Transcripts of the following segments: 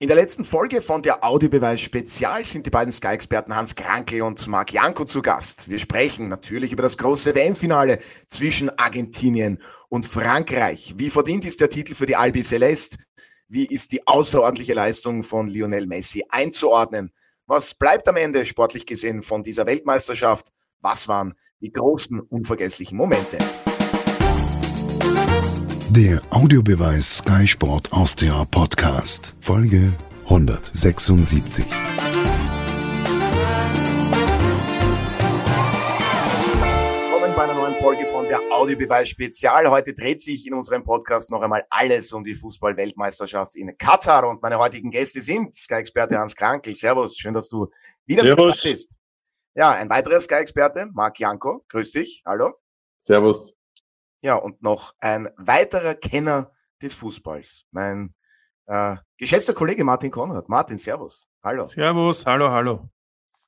In der letzten Folge von der Audiobeweis Spezial sind die beiden Sky-Experten Hans Krankel und Marc Janko zu Gast. Wir sprechen natürlich über das große WM-Finale zwischen Argentinien und Frankreich. Wie verdient ist der Titel für die Albi Celeste? Wie ist die außerordentliche Leistung von Lionel Messi einzuordnen? Was bleibt am Ende sportlich gesehen von dieser Weltmeisterschaft? Was waren die großen, unvergesslichen Momente? Der Audiobeweis Sky Sport Austria Podcast, Folge 176. Willkommen bei einer neuen Folge von der Audiobeweis Spezial. Heute dreht sich in unserem Podcast noch einmal alles um die Fußball-Weltmeisterschaft in Katar und meine heutigen Gäste sind Sky-Experte Hans Krankel. Servus, schön, dass du wieder Servus. mit bist. Ja, ein weiterer Sky-Experte, Marc Janko. Grüß dich. Hallo. Servus. Ja, und noch ein weiterer Kenner des Fußballs, mein äh, geschätzter Kollege Martin Konrad. Martin, Servus. Hallo. Servus, hallo, hallo.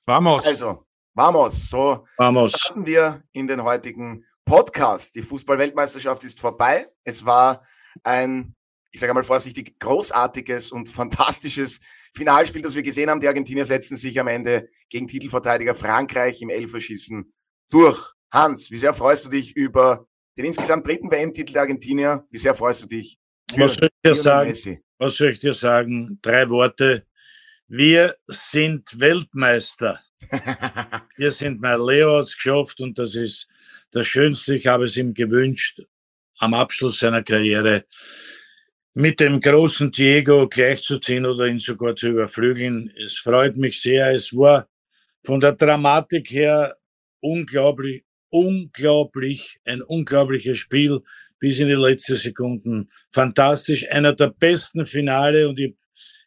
Vamos. Also, vamos. So Vamos. starten wir in den heutigen Podcast. Die Fußball-Weltmeisterschaft ist vorbei. Es war ein, ich sage mal vorsichtig, großartiges und fantastisches Finalspiel, das wir gesehen haben. Die Argentinier setzen sich am Ende gegen Titelverteidiger Frankreich im Elferschießen durch. Hans, wie sehr freust du dich über den insgesamt dritten WM-Titel der Argentinier? Wie sehr freust du dich? Was soll ich dir sagen? Messi? Was soll ich dir sagen? Drei Worte. Wir sind Weltmeister. Wir sind mein Leo hat's geschafft und das ist das Schönste. Ich habe es ihm gewünscht, am Abschluss seiner Karriere mit dem großen Diego gleichzuziehen oder ihn sogar zu überflügeln. Es freut mich sehr. Es war von der Dramatik her unglaublich, unglaublich, ein unglaubliches Spiel bis in die letzten Sekunden. Fantastisch. Einer der besten Finale und ich habe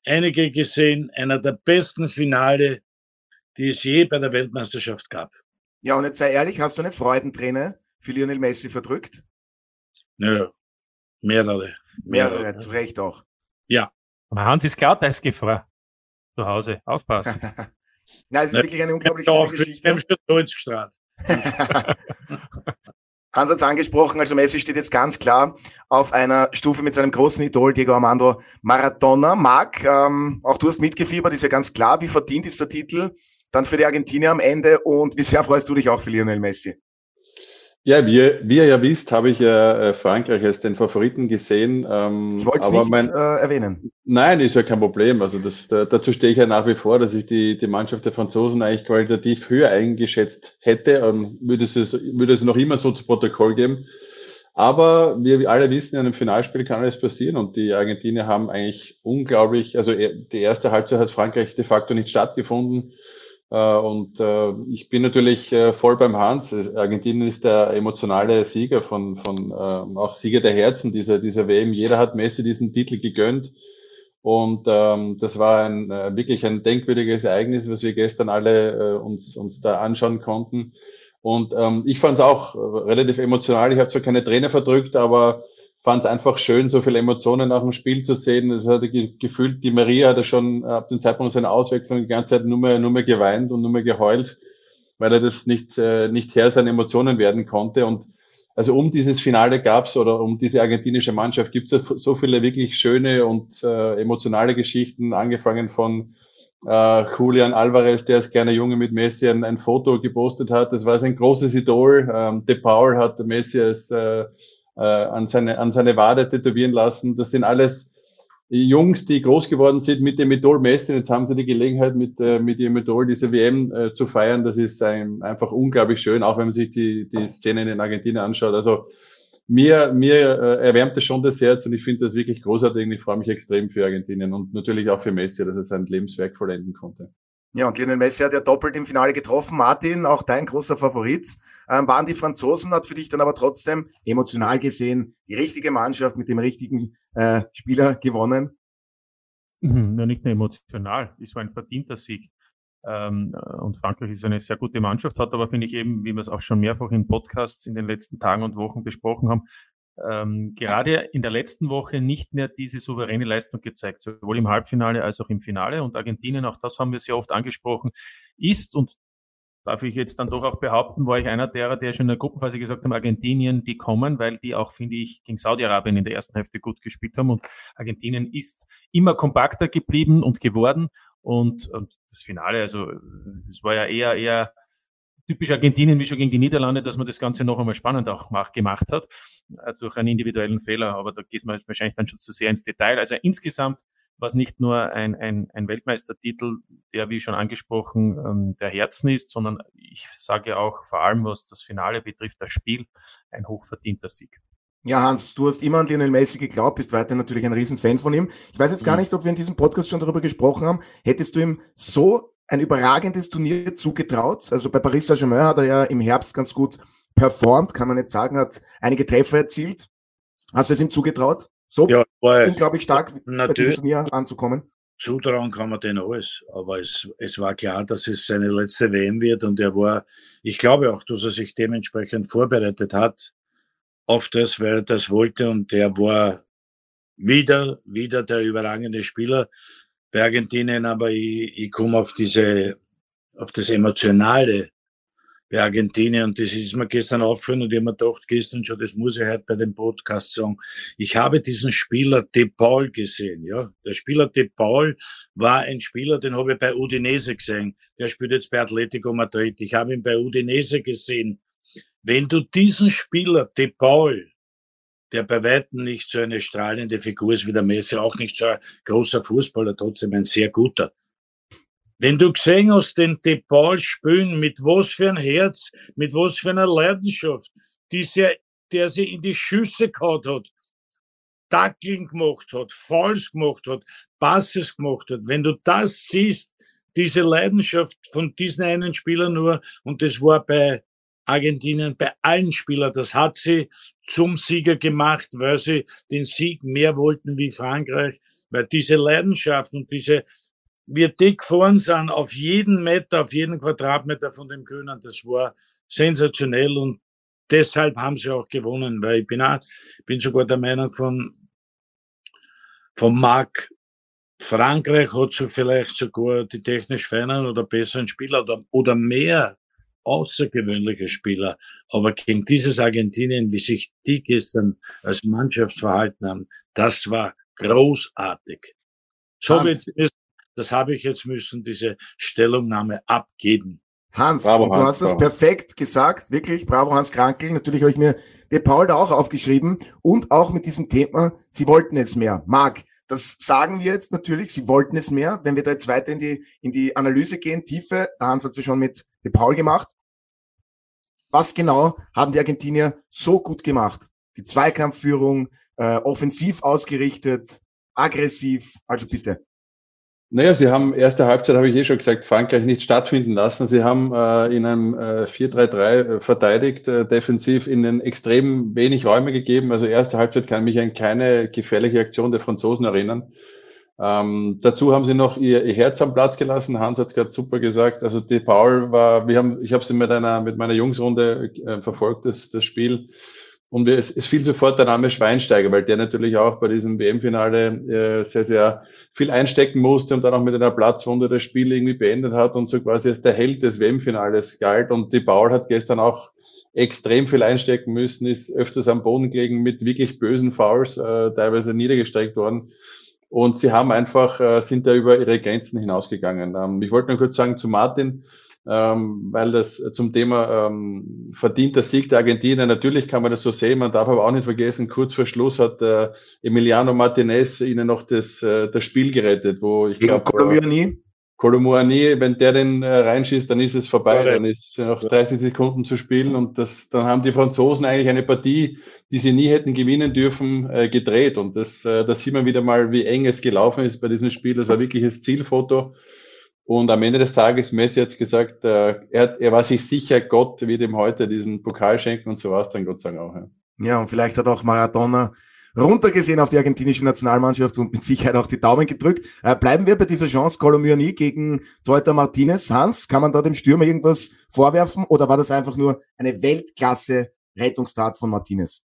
einige gesehen, einer der besten Finale, die es je bei der Weltmeisterschaft gab. ja, und jetzt sei ehrlich, hast du eine Freudenträne für Lionel Messi verdrückt? Nö, mehrere. Mehrere, zu Recht auch. Aber Hans ist Glatteisgefahr. Zu Hause. Aufpassen. Na, es ist wirklich eine unglaublich Ich hab schöne auf- ich hab Geschichte. schon Holz gestrahlt. Hans hat es angesprochen, also Messi steht jetzt ganz klar auf einer Stufe mit seinem großen Idol Diego Armando Maradona. Marc, ähm, auch du hast mitgefiebert, ist ja ganz klar, wie verdient ist der Titel dann für die Argentinier am Ende und wie sehr freust du dich auch für Lionel Messi? Ja, wie, wie ihr ja wisst, habe ich ja äh, Frankreich als den Favoriten gesehen. Ähm, Ich wollte es nicht mein, äh, erwähnen. nein, ist ja kein Problem. Also das, da, dazu stehe ich ja nach wie vor, dass ich die, die Mannschaft der Franzosen eigentlich qualitativ höher eingeschätzt hätte und würde es, würde es noch immer so zu Protokoll geben. Aber wir alle wissen, in einem Finalspiel kann alles passieren und die Argentinier haben eigentlich unglaublich, also eh- die erste Halbzeit hat Frankreich de facto nicht stattgefunden. Äh, Und äh, ich bin natürlich äh, voll beim Hans. Argentinien ist der emotionale Sieger von, von äh, auch Sieger der Herzen dieser, dieser WM. Jeder hat Messi diesen Titel gegönnt. Und ähm, das war ein, wirklich ein denkwürdiges Ereignis, was wir gestern alle äh, uns, uns da anschauen konnten. Und ähm, ich fand es auch relativ emotional. Ich habe zwar keine Träne verdrückt, aber fand es einfach schön, so viele Emotionen nach dem Spiel zu sehen. Das hatte ge gefühlt, die Maria hat schon äh, ab dem Zeitpunkt seiner Auswechslung die ganze Zeit nur mehr, nur mehr geweint und nur mehr geheult, weil er das nicht, äh, nicht Herr seiner Emotionen werden konnte. Und also um dieses Finale gab's oder um diese argentinische Mannschaft gibt's so viele wirklich schöne und äh, emotionale Geschichten, angefangen von äh, Julian Alvarez, der als kleiner Junge mit Messi ein, ein Foto gepostet hat. Das war sein großes Idol. Ähm, De Paul hat Messi als äh, äh, an, seine, an seine Wade tätowieren lassen. Das sind alles Jungs, die groß geworden sind mit dem Idol Messi. Jetzt haben sie die Gelegenheit, mit, äh, mit ihrem Idol diese WM äh, zu feiern. Das ist ein, einfach unglaublich schön, auch wenn man sich die, die Szene in Argentinien anschaut. Also mir, mir äh, erwärmt das schon das Herz und ich finde das wirklich großartig ich freue mich extrem für Argentinien und natürlich auch für Messi, dass er sein Lebenswerk vollenden konnte. Ja, und Lionel Messi hat ja doppelt im Finale getroffen. Martin, auch dein großer Favorit. Ähm, waren die Franzosen, hat für dich dann aber trotzdem emotional gesehen die richtige Mannschaft mit dem richtigen äh, Spieler gewonnen? Mhm, Nur nicht nur emotional. Es war ein verdienter Sieg. Ähm, äh, und Frankreich ist eine sehr gute Mannschaft, hat aber, finde ich eben, wie wir es auch schon mehrfach in Podcasts in den letzten Tagen und Wochen besprochen haben, ähm, gerade in der letzten Woche nicht mehr diese souveräne Leistung gezeigt, sowohl im Halbfinale als auch im Finale. Und Argentinien, auch das haben wir sehr oft angesprochen, ist und darf ich jetzt dann doch auch behaupten, war ich einer derer, der schon in der Gruppenphase gesagt haben, Argentinien, die kommen, weil die auch, finde ich, gegen Saudi-Arabien in der ersten Hälfte gut gespielt haben. Und Argentinien ist immer kompakter geblieben und geworden. Und, und das Finale, also es war ja eher, eher typisch Argentinien wie schon gegen die Niederlande, dass man das Ganze noch einmal spannend auch gemacht hat, äh, durch einen individuellen Fehler. Aber da geht man wahrscheinlich dann schon zu sehr ins Detail. Also insgesamt war es nicht nur ein, ein, ein Weltmeistertitel, der, wie schon angesprochen, ähm, der Herzen ist, sondern ich sage auch vor allem, was das Finale betrifft, das Spiel, ein hochverdienter Sieg. Ja, Hans, du hast immer an Lionel Messi geglaubt, bist weiter natürlich ein Riesenfan von ihm. Ich weiß jetzt gar mhm. nicht, ob wir in diesem Podcast schon darüber gesprochen haben. Hättest du ihm so ein überragendes Turnier zugetraut? Also bei Paris Saint-Germain hat er ja im Herbst ganz gut performt, kann man nicht sagen, hat einige Treffer erzielt. Hast du es ihm zugetraut? So ja, unglaublich stark bei diesem Turnier anzukommen? Zutrauen kann man den alles, aber es, es war klar, dass es seine letzte WM wird und er war, ich glaube auch, dass er sich dementsprechend vorbereitet hat auf das, weil er das wollte und er war wieder, wieder der überragende Spieler bei Argentinien, aber ich, ich komme auf diese, auf das Emotionale bei Argentinien und das ist mir gestern aufgefallen und ich habe mir gedacht, gestern schon, das muss ich heute bei dem Podcast sagen. Ich habe diesen Spieler De Paul gesehen, ja. Der Spieler De Paul war ein Spieler, den habe ich bei Udinese gesehen. Der spielt jetzt bei Atletico Madrid. Ich habe ihn bei Udinese gesehen. Wenn du diesen Spieler De Paul der bei Weitem nicht so eine strahlende Figur ist wie der Messi, auch nicht so ein großer Fußballer, trotzdem ein sehr guter. Wenn du gesehen hast, den De Paul spielen, mit was für ein Herz, mit was für einer Leidenschaft, diese, der sie in die Schüsse gehauen hat, Tackling gemacht hat, Falls gemacht hat, Passes gemacht hat, wenn du das siehst, diese Leidenschaft von diesen einen Spieler nur, und das war bei Argentinien, bei allen Spielern, das hat sie zum Sieger gemacht, weil sie den Sieg mehr wollten wie Frankreich, weil diese Leidenschaft und diese wir dick gefahren sind auf jeden Meter, auf jeden Quadratmeter von dem Grünen, das war sensationell und deshalb haben sie auch gewonnen, weil ich bin auch, bin sogar der Meinung von, von Marc, Frankreich hat so vielleicht sogar die technisch feineren oder besseren Spieler oder, oder mehr außergewöhnliche Spieler. Aber gegen dieses Argentinien, wie sich die gestern als Mannschaft verhalten haben, das war großartig. So wird es das habe ich jetzt müssen, diese Stellungnahme abgeben. Hans, bravo, du hast das perfekt gesagt, wirklich, bravo Hans Krankel. Natürlich habe ich mir De Paul da auch aufgeschrieben und auch mit diesem Thema, sie wollten es mehr. Marc, das sagen wir jetzt natürlich, sie wollten es mehr. Wenn wir da jetzt weiter in die, in die Analyse gehen, Tiefe, der Hans hat sie schon mit De Paul gemacht. Was genau haben die Argentinier so gut gemacht? Die Zweikampfführung, äh, offensiv ausgerichtet, aggressiv, also bitte. Naja, sie haben erste Halbzeit, habe ich eh schon gesagt, Frankreich nicht stattfinden lassen. Sie haben äh, in einem äh, 4-3-3 äh, verteidigt, äh, defensiv ihnen extrem wenig Räume gegeben. Also erste Halbzeit kann mich an keine gefährliche Aktion der Franzosen erinnern. Ähm, dazu haben sie noch ihr, ihr Herz am Platz gelassen. Hans hat es gerade super gesagt. Also die Paul war, wir haben, ich habe sie mit einer mit meiner Jungsrunde äh, verfolgt, das, das Spiel. Und es, es fiel sofort der Name Schweinsteiger, weil der natürlich auch bei diesem WM-Finale äh, sehr, sehr viel einstecken musste und dann auch mit einer Platzwunde das Spiel irgendwie beendet hat und so quasi als der Held des WM-Finales galt. Und die Paul hat gestern auch extrem viel einstecken müssen, ist öfters am Boden gelegen mit wirklich bösen Fouls, äh, teilweise niedergestreckt worden. Und sie haben einfach, äh, sind da über ihre Grenzen hinausgegangen. Ähm, ich wollte nur kurz sagen zu Martin, ähm, weil das zum Thema ähm, verdienter Sieg der Argentinier, natürlich kann man das so sehen, man darf aber auch nicht vergessen, kurz vor Schluss hat äh, Emiliano Martinez ihnen noch das, äh, das Spiel gerettet, wo ich glaube... Kolombiani? Kolombiani, wenn der den äh, reinschießt, dann ist es vorbei, dann ist noch 30 Sekunden zu spielen und das, dann haben die Franzosen eigentlich eine Partie, die sie nie hätten gewinnen dürfen, äh, gedreht und das, äh, da sieht man wieder mal, wie eng es gelaufen ist bei diesem Spiel, das war wirklich das Zielfoto und am Ende des Tages, Messi hat gesagt, äh, er, er war sich sicher, Gott wird ihm heute diesen Pokal schenken und so war es dann Gott sei Dank auch. Ja. ja, und vielleicht hat auch Maradona runtergesehen auf die argentinische Nationalmannschaft und mit Sicherheit auch die Daumen gedrückt. Äh, bleiben wir bei dieser Chance Colomiani gegen Teuter Martinez. Hans, kann man da dem Stürmer irgendwas vorwerfen oder war das einfach nur eine Weltklasse Rettungstat von Martinez?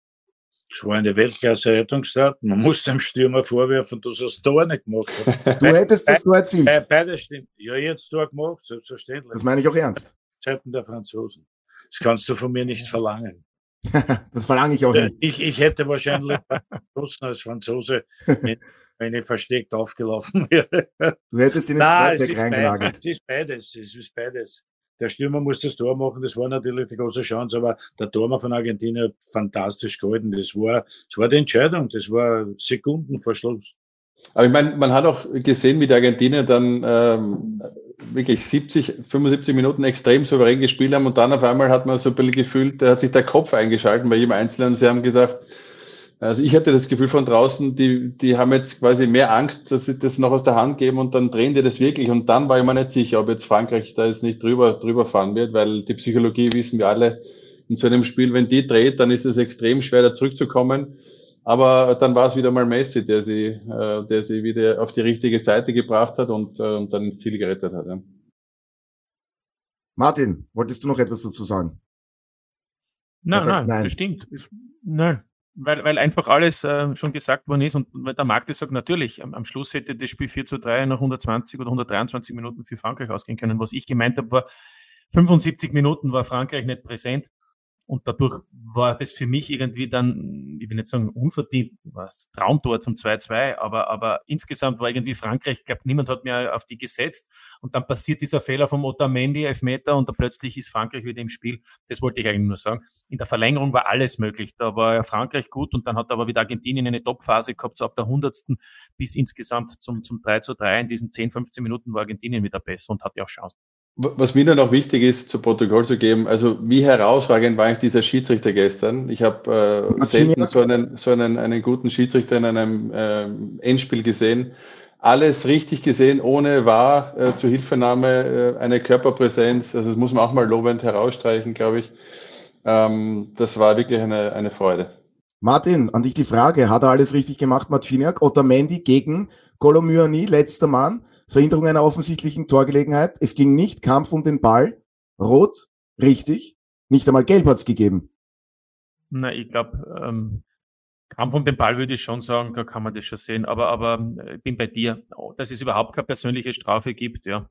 Es war eine Weltklasse-Rettungstat. Man muss dem Stürmer vorwerfen, dass er das Tor nicht gemacht hat. Du hättest das Tor erzielt. Beides stimmt. Ja, jetzt Tor gemacht, selbstverständlich. Das meine ich auch ernst. Seiten der Franzosen. Das kannst du von mir nicht verlangen. das verlange ich auch nicht. Ich, ich hätte wahrscheinlich als Franzose, wenn, ich versteckt aufgelaufen wäre. Du hättest ihn ins Kreuzberg reingelagert. Es ist beides, es ist beides. Der Stürmer muss das Tor machen, das war natürlich die große Chance, aber der Tormann von Argentinien hat fantastisch gehalten. Das war, das war die Entscheidung, das war Sekunden vor Schluss. Aber ich meine, man hat auch gesehen, wie die Argentinier dann ähm, wirklich 70, 75 Minuten extrem souverän gespielt haben und dann auf einmal hat man so ein bisschen gefühlt, da hat sich der Kopf eingeschalten bei jedem Einzelnen. Sie haben gesagt, also ich hatte das Gefühl von draußen, die, die haben jetzt quasi mehr Angst, dass sie das noch aus der Hand geben und dann drehen die das wirklich. Und dann war ich mir nicht sicher, ob jetzt Frankreich da jetzt nicht drüber, drüber fahren wird, weil die Psychologie wissen wir alle in so einem Spiel, wenn die dreht, dann ist es extrem schwer, da zurückzukommen. Aber dann war es wieder mal Messi, der sie, äh, der sie wieder auf die richtige Seite gebracht hat und äh, dann ins Ziel gerettet hat. Ja. Martin, wolltest du noch etwas dazu sagen? Nein, nein, nein, das stimmt. Nein, weil, weil einfach alles äh, schon gesagt worden ist und weil der Markt sagt, natürlich, am, am, Schluss hätte das Spiel 4 zu 3 nach 120 oder 123 Minuten für Frankreich ausgehen können. Was ich gemeint habe, war, 75 Minuten war Frankreich nicht präsent und dadurch war das für mich irgendwie dann, ich will nicht sagen unverdient, was Traumtor zum 2-2, aber, aber insgesamt war irgendwie Frankreich, ich glaube, niemand hat mehr auf die gesetzt. Und dann passiert dieser Fehler vom Otamendi, Elfmeter, und da plötzlich ist Frankreich wieder im Spiel. Das wollte ich eigentlich nur sagen. In der Verlängerung war alles möglich. Da war Frankreich gut und dann hat aber wieder Argentinien eine Topphase gehabt, so ab der 100. bis insgesamt zum, zum 3 zu 3. In diesen 10, 15 Minuten war Argentinien wieder besser und hatte auch Chancen. Was mir dann noch wichtig ist, zu Protokoll zu geben, also wie herausragend war eigentlich dieser Schiedsrichter gestern. Ich habe äh, selten so einen, so einen, einen guten Schiedsrichter in einem äh, Endspiel gesehen. Alles richtig gesehen, ohne wahr, äh, zur Hilfenahme, äh, eine Körperpräsenz. Also das muss man auch mal lobend herausstreichen, glaube ich. Ähm, das war wirklich eine, eine Freude. Martin, an dich die Frage. Hat er alles richtig gemacht, Marciniak? Otamendi gegen Kolomyani, letzter Mann. Verhinderung einer offensichtlichen Torgelegenheit. Es ging nicht, Kampf um den Ball. Rot, richtig. Nicht einmal Gelb hat's gegeben. Na, ich glaube, ähm, Kampf um den Ball würde ich schon sagen, da kann man das schon sehen. Aber, aber äh, ich bin bei dir, dass es überhaupt keine persönliche Strafe gibt, ja,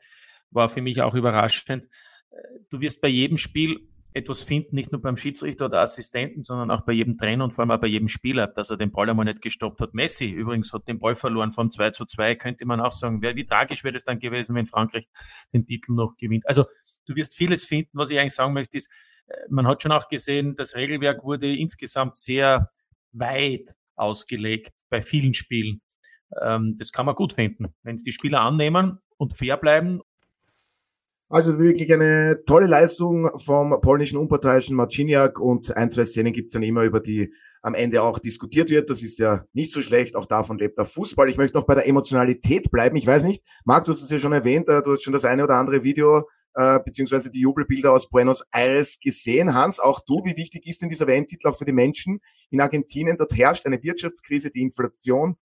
war für mich auch überraschend. Äh, du wirst bei jedem Spiel etwas finden, nicht nur beim Schiedsrichter oder Assistenten, sondern auch bei jedem Trainer und vor allem auch bei jedem Spieler, dass er den Ball einmal nicht gestoppt hat. Messi übrigens hat den Ball verloren vom 2 zu 2, könnte man auch sagen. Wie tragisch wäre es dann gewesen, wenn Frankreich den Titel noch gewinnt. Also du wirst vieles finden. Was ich eigentlich sagen möchte, ist, äh, man hat schon auch gesehen, das Regelwerk wurde insgesamt sehr weit ausgelegt bei vielen Spielen. Ähm, das kann man gut finden, wenn es die Spieler annehmen und fair bleiben also wirklich eine tolle Leistung vom polnischen unparteiischen Marciniak und ein, zwei Szenen gibt's dann immer, über die am Ende auch diskutiert wird. Das ist ja nicht so schlecht, auch davon lebt der Fußball. Ich möchte noch bei der Emotionalität bleiben. Ich weiß nicht, Marc, du hast es ja schon erwähnt, äh, du hast schon das eine oder andere Video äh, beziehungsweise die Jubelbilder aus Buenos Aires gesehen. Hans, auch du, wie wichtig ist denn dieser WM-Titel auch für die Menschen in Argentinien? Dort herrscht eine Wirtschaftskrise, die Inflation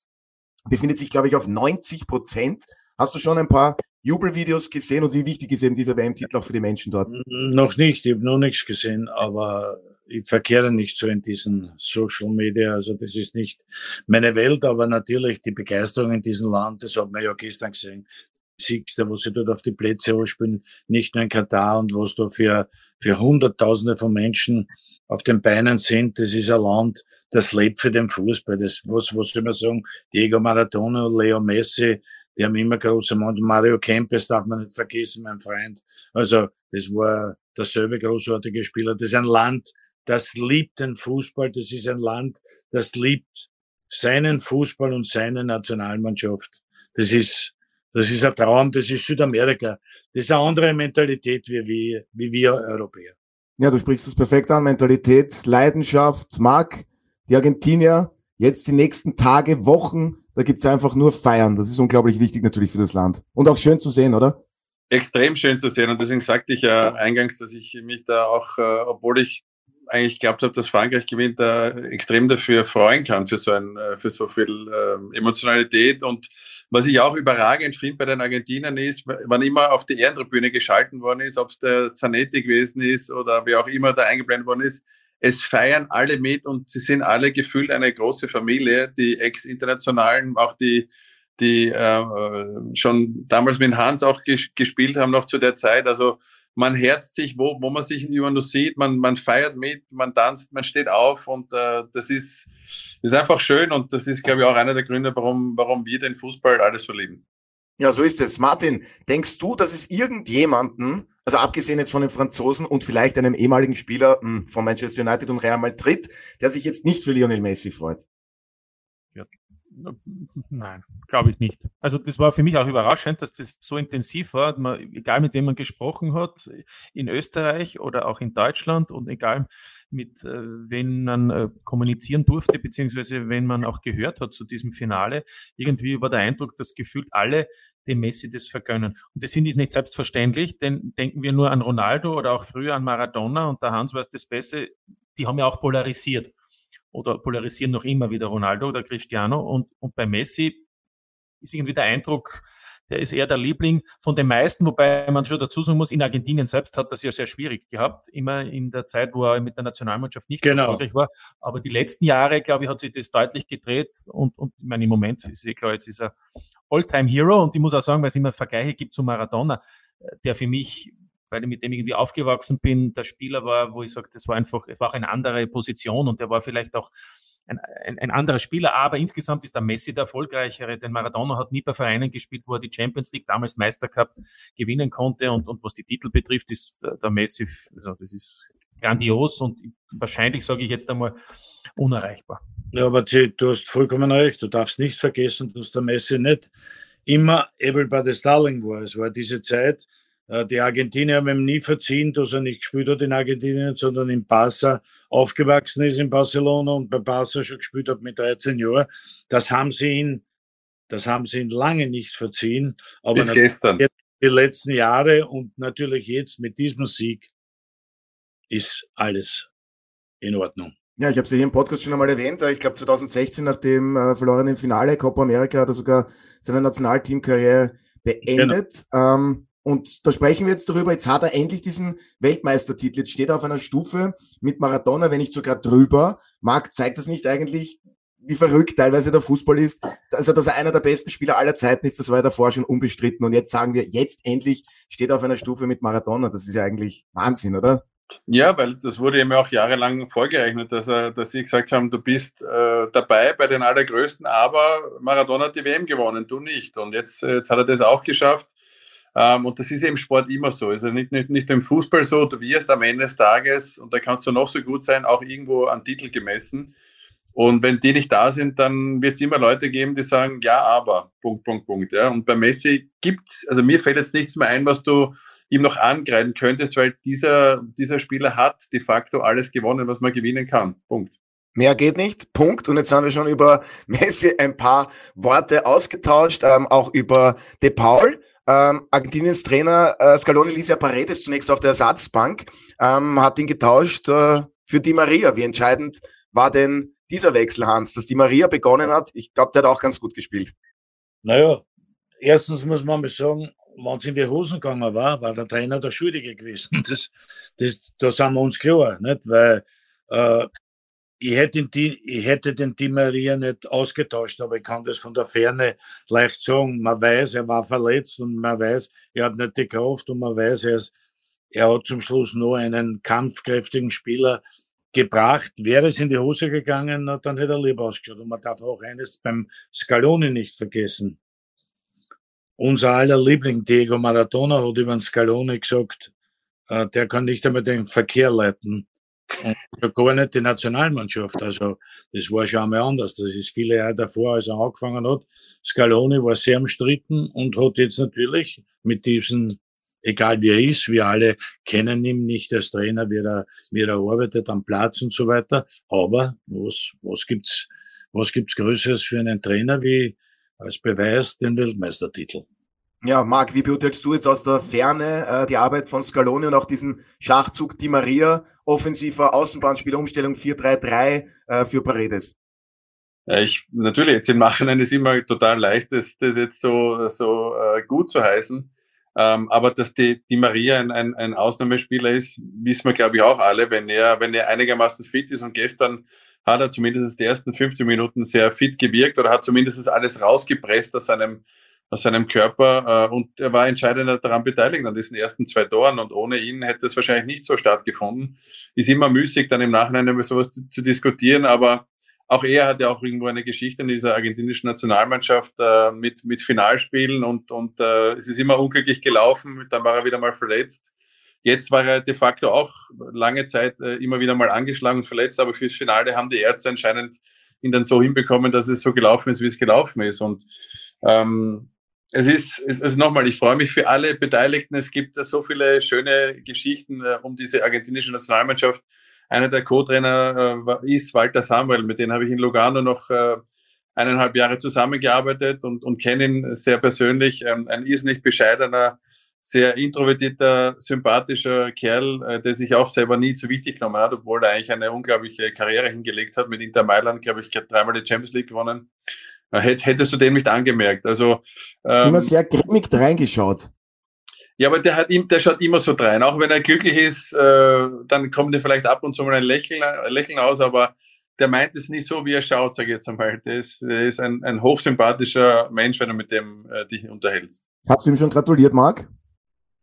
befindet sich, glaube ich, auf 90 Prozent. Hast du schon ein paar Jubelvideos gesehen und wie wichtig ist eben dieser WM-Titel auch für die Menschen dort? Noch nicht, ich habe noch nichts gesehen, aber ich verkehre nicht so in diesen Social Media, also das ist nicht meine Welt, aber natürlich die Begeisterung in diesem Land, das hat man ja gestern gesehen. Du, wo sie dort auf die Plätze ausspielen, nicht nur in Katar und was da für, für Hunderttausende von Menschen auf den Beinen sind, das ist ein Land, das lebt für den Fußball. Das, was, was soll man sagen? Diego Maradona, Leo Messi, die haben immer große Mann. Mario Kempes darf man nicht vergessen, mein Freund. Also, das war derselbe großartige Spieler. Das ist ein Land, das liebt den Fußball. Das ist ein Land, das liebt seinen Fußball und seine Nationalmannschaft. Das ist, das ist ein Traum. Das ist Südamerika. Das ist eine andere Mentalität wie wir, wie wir Europäer. Ja, du sprichst es perfekt an. Mentalität, Leidenschaft, Marc, die Argentinier, jetzt die nächsten Tage, Wochen, da gibt's einfach nur Feiern. Das ist unglaublich wichtig natürlich für das Land. Und auch schön zu sehen, oder? Extrem schön zu sehen. Und deswegen sagte ich ja eingangs, dass ich mich da auch, äh, obwohl ich eigentlich glaubt habe, dass Frankreich gewinnt, da extrem dafür freuen kann, für so, ein, äh, für so viel äh, Emotionalität. Und was ich auch überragend finde bei den Argentinern ist, wann immer auf die Ehrentribüne geschalten worden ist, ob es der Zanetti gewesen ist oder wer auch immer da eingeblendet worden ist, es feiern alle mit und sie sind alle gefühlt eine große Familie, die Ex-Internationalen, auch die, die äh, schon damals mit Hans auch ges gespielt haben, noch zu der Zeit. Also man herzt sich, wo, wo man sich immer nur sieht, man, man feiert mit, man tanzt, man steht auf und äh, das ist, ist einfach schön und das ist, glaube ich, auch einer der Gründe, warum, warum wir den Fußball alles so lieben. Ja, so ist es. Martin, denkst du, dass es irgendjemanden, also abgesehen jetzt von den Franzosen und vielleicht einem ehemaligen Spieler hm, von Manchester United und Real Madrid, der sich jetzt nicht für Lionel Messi freut? Ja, Nein, glaube ich nicht. Also das war für mich auch überraschend, dass das so intensiv war. Man, egal mit wem man gesprochen hat, in Österreich oder auch in Deutschland und egal mit äh, wem man äh, kommunizieren durfte, beziehungsweise wenn man auch gehört hat zu diesem Finale, irgendwie war der Eindruck, dass gefühlt alle dem Messi das vergönnen. Und das finde ich nicht selbstverständlich, denn denken wir nur an Ronaldo oder auch früher an Maradona und der Hans weiß das Beste, die haben ja auch polarisiert oder polarisieren noch immer wieder Ronaldo oder Cristiano. Und, und bei Messi ist irgendwie der Eindruck, der ist eher der Liebling von den meisten, wobei man schon dazu sagen muss, in Argentinien selbst hat das ja sehr schwierig gehabt, immer in der Zeit, wo er mit der Nationalmannschaft nicht genau. erfolgreich war. Aber die letzten Jahre, glaube ich, hat sich das deutlich gedreht und, und ich meine, im Moment ist eh klar, jetzt ist er All-Time-Hero und ich muss auch sagen, weil es immer Vergleiche gibt zu Maradona, der für mich weil ich mit dem irgendwie aufgewachsen bin, der Spieler war, wo ich sage, das war einfach, es war auch eine andere Position und der war vielleicht auch ein, ein, ein, anderer Spieler, aber insgesamt ist der Messi der erfolgreichere, denn Maradona hat nie bei Vereinen gespielt, wo er die Champions League, damals Meistercup, gewinnen konnte und, und was die Titel betrifft, ist der, der Messi, also das ist grandios und wahrscheinlich, sage ich jetzt einmal, unerreichbar. Ja, aber du hast vollkommen recht, du darfst nicht vergessen, dass der Messi nicht immer everybody's darling war. Es war diese Zeit, die Argentinier haben ihm nie verziehen, dass er nicht gespielt hat in Argentinien, sondern in Barca aufgewachsen ist in Barcelona und bei Barca schon gespielt hat mit 13 Jahren. Das haben sie ihn, das haben sie ihn lange nicht verziehen. Aber Bis gestern. die letzten Jahre und natürlich jetzt mit diesem Sieg ist alles in Ordnung. Ja, ich habe es ja hier im Podcast schon einmal erwähnt. Ich glaube 2016 nach dem äh, verlorenen Finale Copa America hat er sogar seine Nationalteamkarriere beendet. Genau. Ähm, und da sprechen wir jetzt darüber, jetzt hat er endlich diesen Weltmeistertitel. Jetzt steht er auf einer Stufe mit Maradona, wenn nicht sogar drüber. Marc, zeigt das nicht eigentlich, wie verrückt teilweise der Fußball ist? Also, dass er einer der besten Spieler aller Zeiten ist, das war ja davor schon unbestritten. Und jetzt sagen wir, jetzt endlich steht er auf einer Stufe mit Maradona. Das ist ja eigentlich Wahnsinn, oder? Ja, weil das wurde ihm auch jahrelang vorgerechnet, dass er, dass sie gesagt haben, du bist äh, dabei bei den Allergrößten, aber Maradona hat die WM gewonnen, du nicht. Und jetzt, jetzt hat er das auch geschafft. Ähm, und das ist im Sport immer so. Also nicht, nicht, nicht im Fußball so, du wirst am Ende des Tages, und da kannst du noch so gut sein, auch irgendwo an Titel gemessen. Und wenn die nicht da sind, dann wird es immer Leute geben, die sagen, ja, aber, Punkt, Punkt, Punkt. Ja. Und bei Messi gibt es, also mir fällt jetzt nichts mehr ein, was du ihm noch angreifen könntest, weil dieser, dieser Spieler hat de facto alles gewonnen, was man gewinnen kann. Punkt. Mehr geht nicht. Punkt. Und jetzt haben wir schon über Messi ein paar Worte ausgetauscht, ähm, auch über De Paul. Ähm, Argentiniens Trainer äh, Scaloni ließ ja Paredes zunächst auf der Ersatzbank, ähm, hat ihn getauscht äh, für Di Maria. Wie entscheidend war denn dieser Wechsel, Hans, dass Di Maria begonnen hat? Ich glaube, der hat auch ganz gut gespielt. Naja, erstens muss man mal sagen, wenn es in die Hosen gegangen war, war der Trainer der Schuldige gewesen. Das, das, da sind wir uns klar, nicht? Weil äh, ich hätte, den, ich hätte den Di Maria nicht ausgetauscht, aber ich kann das von der Ferne leicht sagen. Man weiß, er war verletzt und man weiß, er hat nicht die Kraft und man weiß, er, ist, er hat zum Schluss nur einen kampfkräftigen Spieler gebracht. Wäre es in die Hose gegangen, dann hätte er lieber ausgeschaut. Und man darf auch eines beim Scaloni nicht vergessen. Unser aller Liebling Diego Maradona hat über den Scaloni gesagt, äh, der kann nicht einmal den Verkehr leiten und gar nicht die Nationalmannschaft. Also das war schon einmal anders. Das ist viele Jahre davor, als er angefangen hat. Scaloni war sehr umstritten und hat jetzt natürlich mit diesem, egal wie er ist, wir alle kennen ihn nicht als Trainer, wie er, wie er arbeitet am Platz und so weiter. Aber was, was gibt's, was gibt's Größeres für einen Trainer wie als Beweis den Weltmeistertitel? Ja, Marc, wie beurteilst du jetzt aus der Ferne äh, die Arbeit von Scaloni und auch diesen Schachzug Di Maria, offensiver Außenbahnspielumstellung 4-3-3 äh, für Paredes? Ja, ich, natürlich, jetzt im Nachhinein ist immer total leicht, das, das jetzt so, so äh, gut zu heißen. Ähm, aber dass die, die Maria ein, ein, ein Ausnahmespieler ist, wissen wir, glaube ich, auch alle. Wenn er, wenn er einigermaßen fit ist und gestern hat er zumindest die ersten 15 Minuten sehr fit gewirkt oder hat zumindest alles rausgepresst aus seinem aus seinem Körper. Äh, und er war entscheidend daran beteiligt, an diesen ersten zwei Toren. Und ohne ihn hätte es wahrscheinlich nicht so stattgefunden. Ist immer müßig, dann im Nachhinein über sowas zu, zu diskutieren, aber auch er hat ja auch irgendwo eine Geschichte in dieser argentinischen Nationalmannschaft äh, mit, mit Finalspielen und, und äh, es ist immer unglücklich gelaufen. Dann war er wieder mal verletzt. Jetzt war er de facto auch lange Zeit äh, immer wieder mal angeschlagen und verletzt, aber fürs Finale haben die Ärzte anscheinend ihn dann so hinbekommen, dass es so gelaufen ist, wie es gelaufen ist. Und ähm, es ist, es, also nochmal, ich freue mich für alle Beteiligten. Es gibt so viele schöne Geschichten äh, um diese argentinische Nationalmannschaft. Einer der Co-Trainer äh, ist Walter Samuel, mit dem habe ich in Lugano noch äh, eineinhalb Jahre zusammengearbeitet und, und kenne ihn sehr persönlich. Ähm, ein irrsinnig bescheidener, sehr introvertierter, sympathischer Kerl, der sich auch selber nie zu wichtig genommen hat, obwohl er eigentlich eine unglaubliche Karriere hingelegt hat. Mit Inter Mailand, glaube ich, dreimal die Champions League gewonnen. Hättest du den nicht angemerkt. Also ähm, immer sehr grimmig reingeschaut. Ja, aber der hat ihm, der schaut immer so drein. Auch wenn er glücklich ist, äh, dann kommt er vielleicht ab und zu mal ein Lächeln, ein Lächeln aus, aber der meint es nicht so, wie er schaut, sage ich jetzt einmal. Der ist, der ist ein, ein hochsympathischer Mensch, wenn du mit dem äh, dich unterhältst. Hast du ihm schon gratuliert, Marc?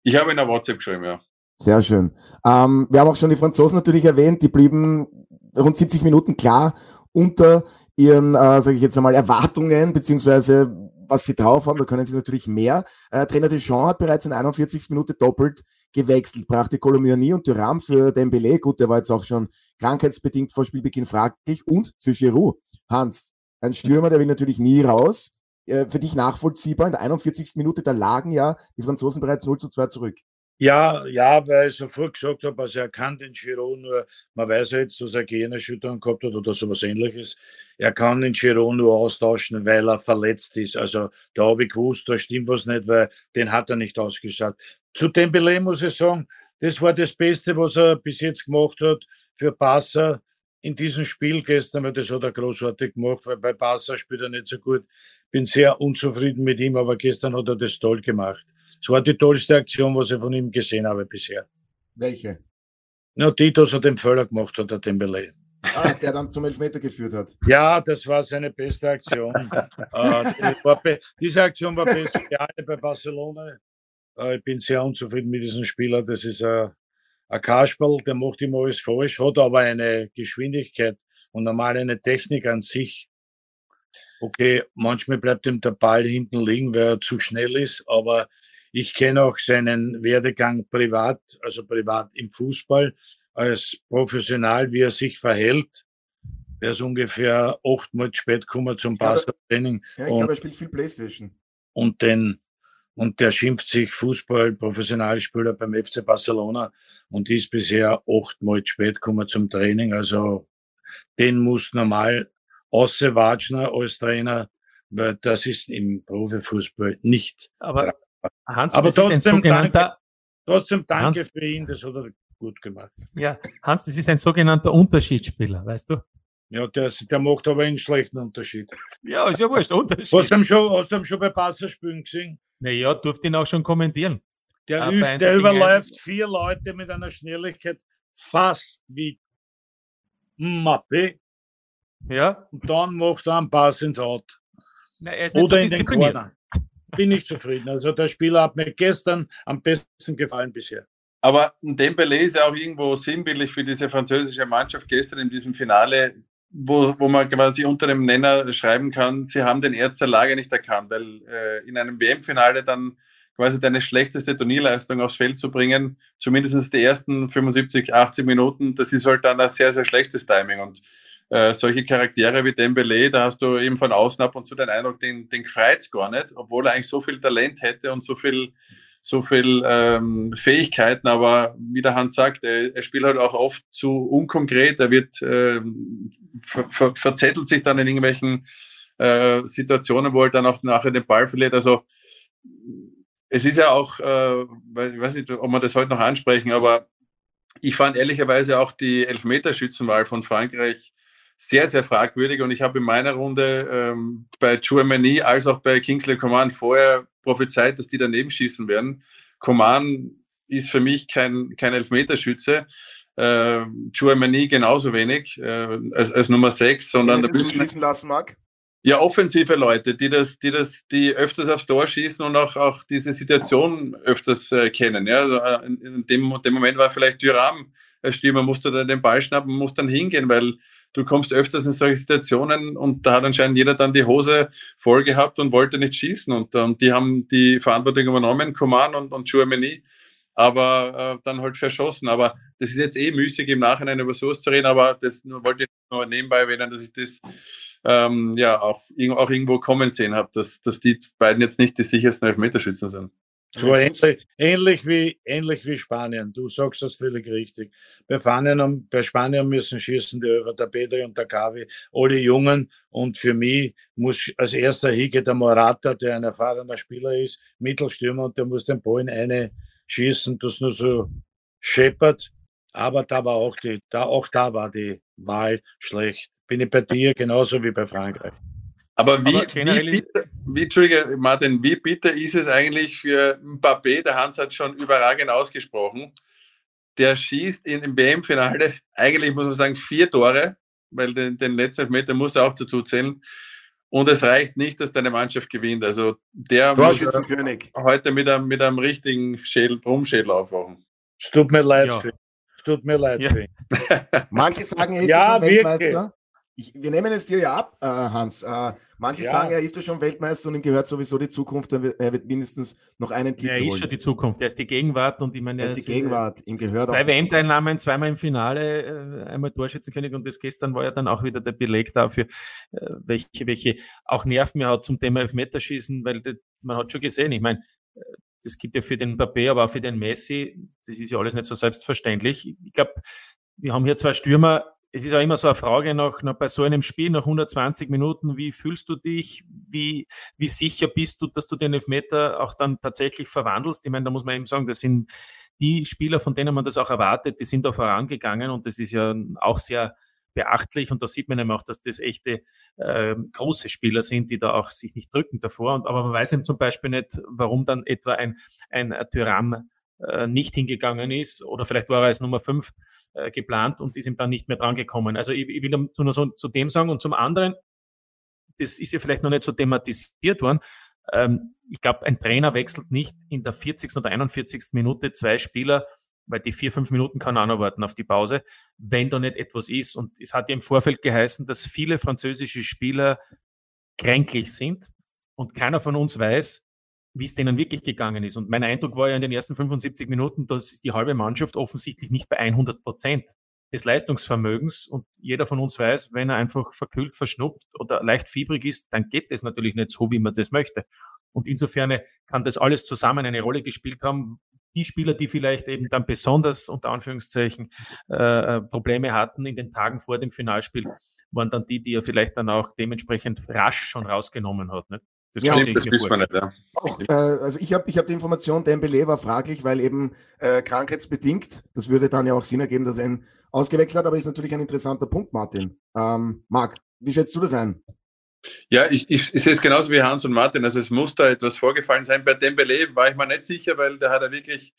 Ich habe in der WhatsApp geschrieben, ja. Sehr schön. Ähm, wir haben auch schon die Franzosen natürlich erwähnt, die blieben rund 70 Minuten klar unter ihren, äh, sage ich jetzt einmal, Erwartungen, beziehungsweise was sie drauf haben, da können sie natürlich mehr. Äh, Trainer Deschamps hat bereits in 41 Minuten doppelt gewechselt, brachte Colomiani und Thuram für Dembele, gut, der war jetzt auch schon krankheitsbedingt vor Spielbeginn fraglich, und für Giroud. Hans, ein Stürmer, der will natürlich nie raus. Äh, für dich nachvollziehbar, in der 41. Minute, da lagen ja die Franzosen bereits 0 zu 2 zurück. Ja, ja, weil ich sofort gesagt habe, also er kann den Giron nur, man weiß ja jetzt, dass er Gehirnerschütterung gehabt hat oder sowas ähnliches. Er kann den Giron nur austauschen, weil er verletzt ist. Also da habe ich gewusst, da stimmt was nicht, weil den hat er nicht ausgeschaut. Zu Dembele muss ich sagen, das war das Beste, was er bis jetzt gemacht hat für Barca in diesem Spiel gestern, weil das hat er großartig gemacht, weil bei Barca spielt er nicht so gut. Bin sehr unzufrieden mit ihm, aber gestern hat er das toll gemacht. Es war die tollste Aktion, was ich von ihm gesehen habe bisher. Welche? Na, die, dass er den Völler gemacht hat, der Dembele. Ah, der dann zum Elfmeter geführt hat. Ja, das war seine beste Aktion. äh, diese Aktion war besser wie alle bei Barcelona. Äh, ich bin sehr unzufrieden mit diesem Spieler. Das ist ein, ein Kasperl, der macht immer alles falsch, hat aber eine Geschwindigkeit und normal eine Technik an sich. Okay, manchmal bleibt ihm der Ball hinten liegen, weil er zu schnell ist, aber ich kenne auch seinen Werdegang privat, also privat im Fußball, als professional, wie er sich verhält. Er ist ungefähr achtmal spät gekommen zum Basel-Training. Ja, ich glaube, er spielt viel Playstation. Und den, und der schimpft sich Fußball, Professionalspieler beim FC Barcelona und ist bisher achtmal spät gekommen zum Training. Also, den muss normal außer Watschner als Trainer, weil das ist im Profifußball nicht. Aber Hans, Aber trotzdem, danke, trotzdem danke Hans, für ihn, das hat er gut gemacht. Ja, Hans, das ist ein sogenannter Unterschiedsspieler, weißt du? Ja, der, der macht aber einen schlechten Unterschied. ja, ist ja wurscht, Unterschied. Hast du ihn schon, hast du ihn schon bei Passerspielen gesehen? Naja, durfte ihn auch schon kommentieren. Der, äh, der überläuft vier Leute mit einer Schnelligkeit fast wie Mappe. Ja. Und dann macht er einen Pass ins Out. Na, Oder in den Corner bin ich zufrieden. Also der Spieler hat mir gestern am besten gefallen bisher. Aber Dembele ist ja auch irgendwo sinnbildlich für diese französische Mannschaft gestern in diesem Finale, wo, wo man quasi unter dem Nenner schreiben kann, sie haben den Ernst der Lage nicht erkannt, weil äh, in einem WM-Finale dann quasi deine schlechteste Turnierleistung aufs Feld zu bringen, zumindest die ersten 75, 80 Minuten, das ist halt dann ein sehr, sehr schlechtes Timing. Und äh, solche Charaktere wie Dembele, da hast du eben von außen ab und zu den Eindruck, den, den freut's gar nicht, obwohl er eigentlich so viel Talent hätte und so viel, so viel ähm, Fähigkeiten, aber wie der Hans sagt, er, er, spielt halt auch oft zu unkonkret, er wird ähm, ver, ver, verzettelt sich dann in irgendwelchen äh, Situationen, wo er dann auch nachher den Ball verliert. Also es ist ja auch, äh, ich weiß nicht, ob wir das heute noch ansprechen, aber ich fand ehrlicherweise auch die Elfmeterschützenwahl von Frankreich sehr, sehr fragwürdig. Und ich habe in meiner Runde ähm, bei Chouameni als auch bei Kingsley Coman vorher prophezeit, dass die daneben schießen werden. Coman ist für mich kein, kein Elfmeterschütze. Äh, Chouameni genauso wenig äh, als, als Nummer 6, sondern da schießen lassen mag. Ja, offensive Leute, die das, die das, die öfters aufs Tor schießen und auch, auch diese Situation öfters äh, kennen. Ja, also äh, in, in, dem, dem Moment war vielleicht Tyram Stürmer, musste dann den Ball schnappen, muss dann hingehen, weil du kommst öfters in solche Situationen und da hat anscheinend jeder dann die Hose voll gehabt und wollte nicht schießen und, und die haben die Verantwortung übernommen, Coman und, und Chouameni aber äh, dann halt verschossen. Aber das ist jetzt eh müßig im Nachhinein über sowas zu reden, aber das nur, wollte ich nur nebenbei erwähnen, dass ich das ähm, ja auch, auch irgendwo kommen sehen habe, dass, dass die beiden jetzt nicht die sichersten Elfmeterschützen sind. So ähnlich, ähnlich, wie, ähnlich wie Spanien. Du sagst das völlig richtig. Bei Spanien, bei Spanien müssen schießen die Över, der Pedri und der Gavi, alle Jungen. Und für mich muss als erster Hige der Morata, der ein erfahrener Spieler ist, Mittelstürmer und der muss den Ball in eine schießen, das nur so scheppert. Aber da war auch die, da, auch da war die Wahl schlecht. Bin ich bei dir genauso wie bei Frankreich. Aber wie, Aber wie, bitter, wie, Entschuldige, Martin, wie bitter ist es eigentlich für Mbappé? Der Hans hat schon überragend ausgesprochen. Der schießt in, im WM-Finale eigentlich, muss man sagen, vier Tore, weil den, den letzten Meter muss er auch dazu zählen. Und es reicht nicht, dass deine Mannschaft gewinnt. Also der Torschützenkönig. heute mit einem, mit einem richtigen Schädel, Brummschädel aufwachen. Es tut mir leid ja. für Es tut mir leid ja. für Manche sagen, er ist ja, schon Weltmeister. Ich, wir nehmen es dir ja ab, äh, Hans. Äh, manche ja. sagen, er ist ja schon Weltmeister und ihm gehört sowieso die Zukunft. Er wird, er wird mindestens noch einen Titel holen. Er ist schon die Zukunft. Er ist die Gegenwart und ich meine, er ist die Gegenwart. Ihm gehört zwei WM-Teilnahmen, zweimal im Finale, äh, einmal Torschützenkönig und das gestern war ja dann auch wieder der Beleg dafür, äh, welche, welche auch Nerven er hat zum Thema Elfmeterschießen, weil das, man hat schon gesehen, ich meine, äh, das gibt ja für den Mbappé, aber auch für den Messi, das ist ja alles nicht so selbstverständlich. Ich glaube, wir haben hier zwei Stürmer, es ist auch immer so eine Frage nach, nach bei so einem Spiel nach 120 Minuten, wie fühlst du dich, wie, wie sicher bist du, dass du den Elfmeter auch dann tatsächlich verwandelst? Ich meine, da muss man eben sagen, das sind die Spieler, von denen man das auch erwartet, die sind da vorangegangen und das ist ja auch sehr beachtlich und da sieht man eben auch, dass das echte äh, große Spieler sind, die da auch sich nicht drücken davor. Und, aber man weiß eben zum Beispiel nicht, warum dann etwa ein, ein Tyram nicht hingegangen ist oder vielleicht war er als Nummer 5 äh, geplant und ist ihm dann nicht mehr drangekommen. Also ich, ich will nur so, zu dem sagen und zum anderen, das ist ja vielleicht noch nicht so thematisiert worden, ähm, ich glaube, ein Trainer wechselt nicht in der 40. oder 41. Minute zwei Spieler, weil die vier, fünf Minuten kann auch noch warten auf die Pause, wenn da nicht etwas ist. Und es hat ja im Vorfeld geheißen, dass viele französische Spieler kränklich sind und keiner von uns weiß, wie es denen wirklich gegangen ist. Und mein Eindruck war ja in den ersten 75 Minuten, dass die halbe Mannschaft offensichtlich nicht bei 100 Prozent des Leistungsvermögens und jeder von uns weiß, wenn er einfach verkühlt, verschnupft oder leicht fiebrig ist, dann geht es natürlich nicht so, wie man das möchte. Und insofern kann das alles zusammen eine Rolle gespielt haben. Die Spieler, die vielleicht eben dann besonders unter Anführungszeichen äh, Probleme hatten in den Tagen vor dem Finalspiel, waren dann die, die er vielleicht dann auch dementsprechend rasch schon rausgenommen hat. Nicht? Das ja, ich das mir man nicht, ja. Auch, äh, also ich habe ich hab die Information, Dembele war fraglich, weil eben äh, krankheitsbedingt, das würde dann ja auch Sinn ergeben, dass er ihn ausgewechselt hat, aber ist natürlich ein interessanter Punkt, Martin. Ähm, Marc, wie schätzt du das ein? Ja, ich, ich, ich sehe es genauso wie Hans und Martin. Also es muss da etwas vorgefallen sein. Bei Dembele war ich mir nicht sicher, weil da hat er wirklich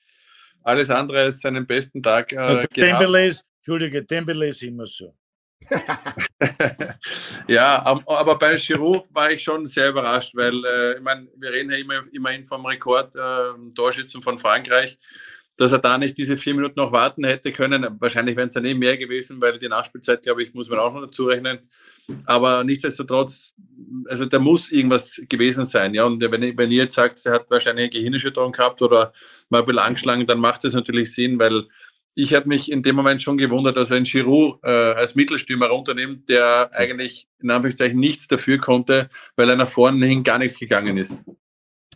alles andere als seinen besten Tag äh, also Dembele ist, Entschuldige, Dembele ist immer so. Ja, aber bei Giroud war ich schon sehr überrascht, weil äh, ich meine, wir reden ja immer, immerhin vom Rekord äh, Torschützen von Frankreich, dass er da nicht diese vier Minuten noch warten hätte können. Wahrscheinlich wären es dann eh mehr gewesen, weil die Nachspielzeit, glaube ich, muss man auch noch dazu rechnen. Aber nichtsdestotrotz, also da muss irgendwas gewesen sein. Ja, und wenn, wenn ihr jetzt sagt, er hat wahrscheinlich eine Gehirnerschütterung gehabt oder mal ein bisschen angeschlagen, dann macht das natürlich Sinn, weil ich habe mich in dem Moment schon gewundert, dass er einen Giroud äh, als Mittelstürmer runternimmt, der eigentlich in Anführungszeichen nichts dafür konnte, weil er nach vorne hin gar nichts gegangen ist.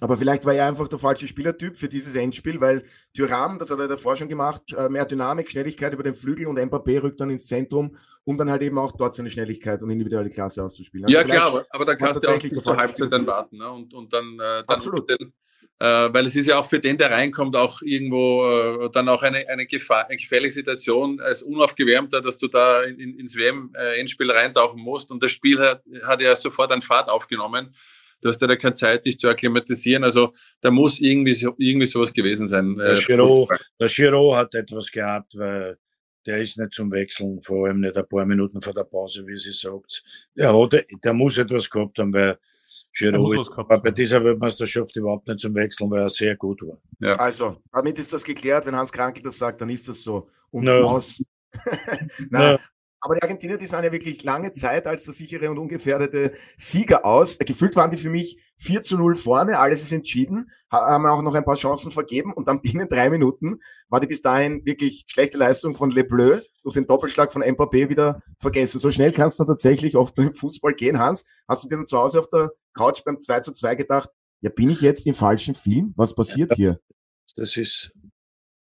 Aber vielleicht war er einfach der falsche Spielertyp für dieses Endspiel, weil Thuram, das hat er davor schon gemacht, äh, mehr Dynamik, Schnelligkeit über den Flügel und Mbappé rückt dann ins Zentrum, um dann halt eben auch dort seine Schnelligkeit und individuelle Klasse auszuspielen. Also ja, klar, aber, aber da kannst du auch bis zur Halbzeit dann warten ne? und, und dann, äh, dann Absolut. Den, äh, weil es ist ja auch für den, der reinkommt, auch irgendwo äh, dann auch eine, eine, Gefahr, eine gefährliche Situation als unaufgewärmter, dass du da in, in, ins WM-Endspiel reintauchen musst. Und das Spiel hat, hat ja sofort an Fahrt aufgenommen. Du hast ja da keine Zeit, dich zu akklimatisieren. Also da muss irgendwie, so, irgendwie sowas gewesen sein. Der Giro, der Giro hat etwas gehabt, weil der ist nicht zum Wechseln, vor allem nicht ein paar Minuten vor der Pause, wie sie sagt. Der, hat, der muss etwas gehabt haben, weil Giroud bei dieser Weltmeisterschaft überhaupt nicht zum Wechseln, weil er sehr gut war. Ja. Also, damit ist das geklärt. Wenn Hans Krankel das sagt, dann ist das so. Und no. aus. Na, no. Aber die Argentinier, die sahen ja wirklich lange Zeit als der sichere und ungefährdete Sieger aus. Gefühlt waren die für mich 4 zu 0 vorne, alles ist entschieden, haben auch noch ein paar Chancen vergeben und dann binnen drei Minuten war die bis dahin wirklich schlechte Leistung von Le Bleu durch den Doppelschlag von Mbappé wieder vergessen. So schnell kannst du tatsächlich oft nur im Fußball gehen, Hans. Hast du dir dann zu Hause auf der Couch beim 2 zu 2 gedacht, ja, bin ich jetzt im falschen Film? Was passiert hier? Das ist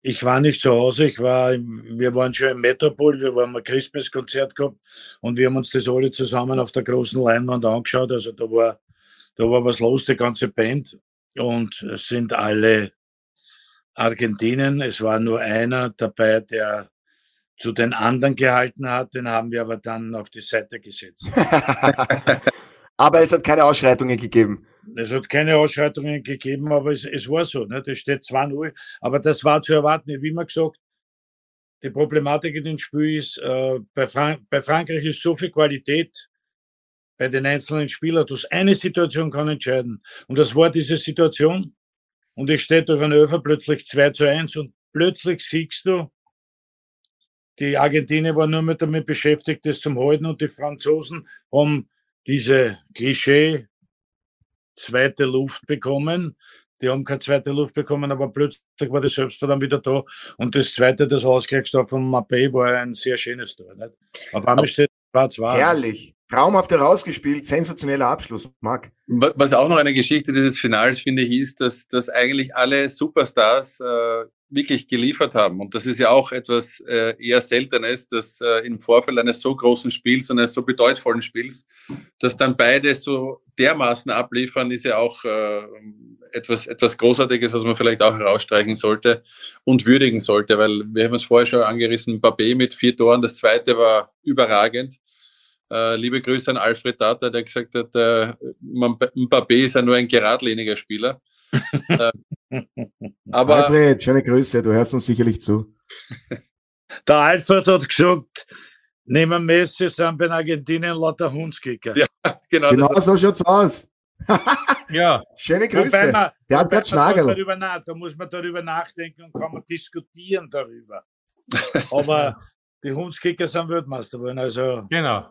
ich war nicht zu Hause, ich war, wir waren schon im Metropol, wir waren ein Christmas-Konzert gehabt und wir haben uns das alle zusammen auf der großen Leinwand angeschaut. Also da war, da war was los, die ganze Band. Und es sind alle Argentinien. Es war nur einer dabei, der zu den anderen gehalten hat. Den haben wir aber dann auf die Seite gesetzt. aber es hat keine Ausschreitungen gegeben. Es hat keine Ausschreitungen gegeben, aber es, es war so. Ne? Das steht 2-0. Aber das war zu erwarten. Wie immer gesagt, die Problematik in dem Spiel ist, äh, bei, Frank bei Frankreich ist so viel Qualität bei den einzelnen Spielern, dass eine Situation kann entscheiden. Und das war diese Situation. Und es steht durch einen Öfer plötzlich 2 zu 1 und plötzlich siehst du, die Argentinier waren nur mit damit beschäftigt, das zum Halten und die Franzosen haben diese Klischee zweite Luft bekommen. Die haben keine zweite Luft bekommen, aber plötzlich war das Selbstvertrauen wieder da. Und das zweite, das Ausgleichstor von Mappé, war ein sehr schönes Tor. Nicht? Auf einmal steht 2-2. Herrlich. Traumhaft herausgespielt, sensationeller Abschluss, Marc. Was auch noch eine Geschichte dieses Finals, finde ich, ist, dass, dass eigentlich alle Superstars äh, wirklich geliefert haben. Und das ist ja auch etwas äh, eher Seltenes, dass äh, im Vorfeld eines so großen Spiels und eines so bedeutvollen Spiels, dass dann beide so dermaßen abliefern, ist ja auch äh, etwas, etwas Großartiges, was man vielleicht auch herausstreichen sollte und würdigen sollte, weil wir haben es vorher schon angerissen, Babé mit vier Toren, das zweite war überragend. Äh, liebe Grüße an Alfred Data, der gesagt hat, äh, Mbappé ist ja nur ein geradliniger Spieler. äh, aber Alfred, schöne Grüße, du hörst uns sicherlich zu. Der Alfred hat gesagt, neben Messi sind bei Argentinien lauter Hundskicker. Ja, genau. Genau so schaut's aus. ja. Schöne Grüße. Man, der hat Bert Schnagel. Darüber nach, da muss man darüber nachdenken und kann man diskutieren darüber. Aber die Hundskicker sind Weltmeister geworden, also. Genau.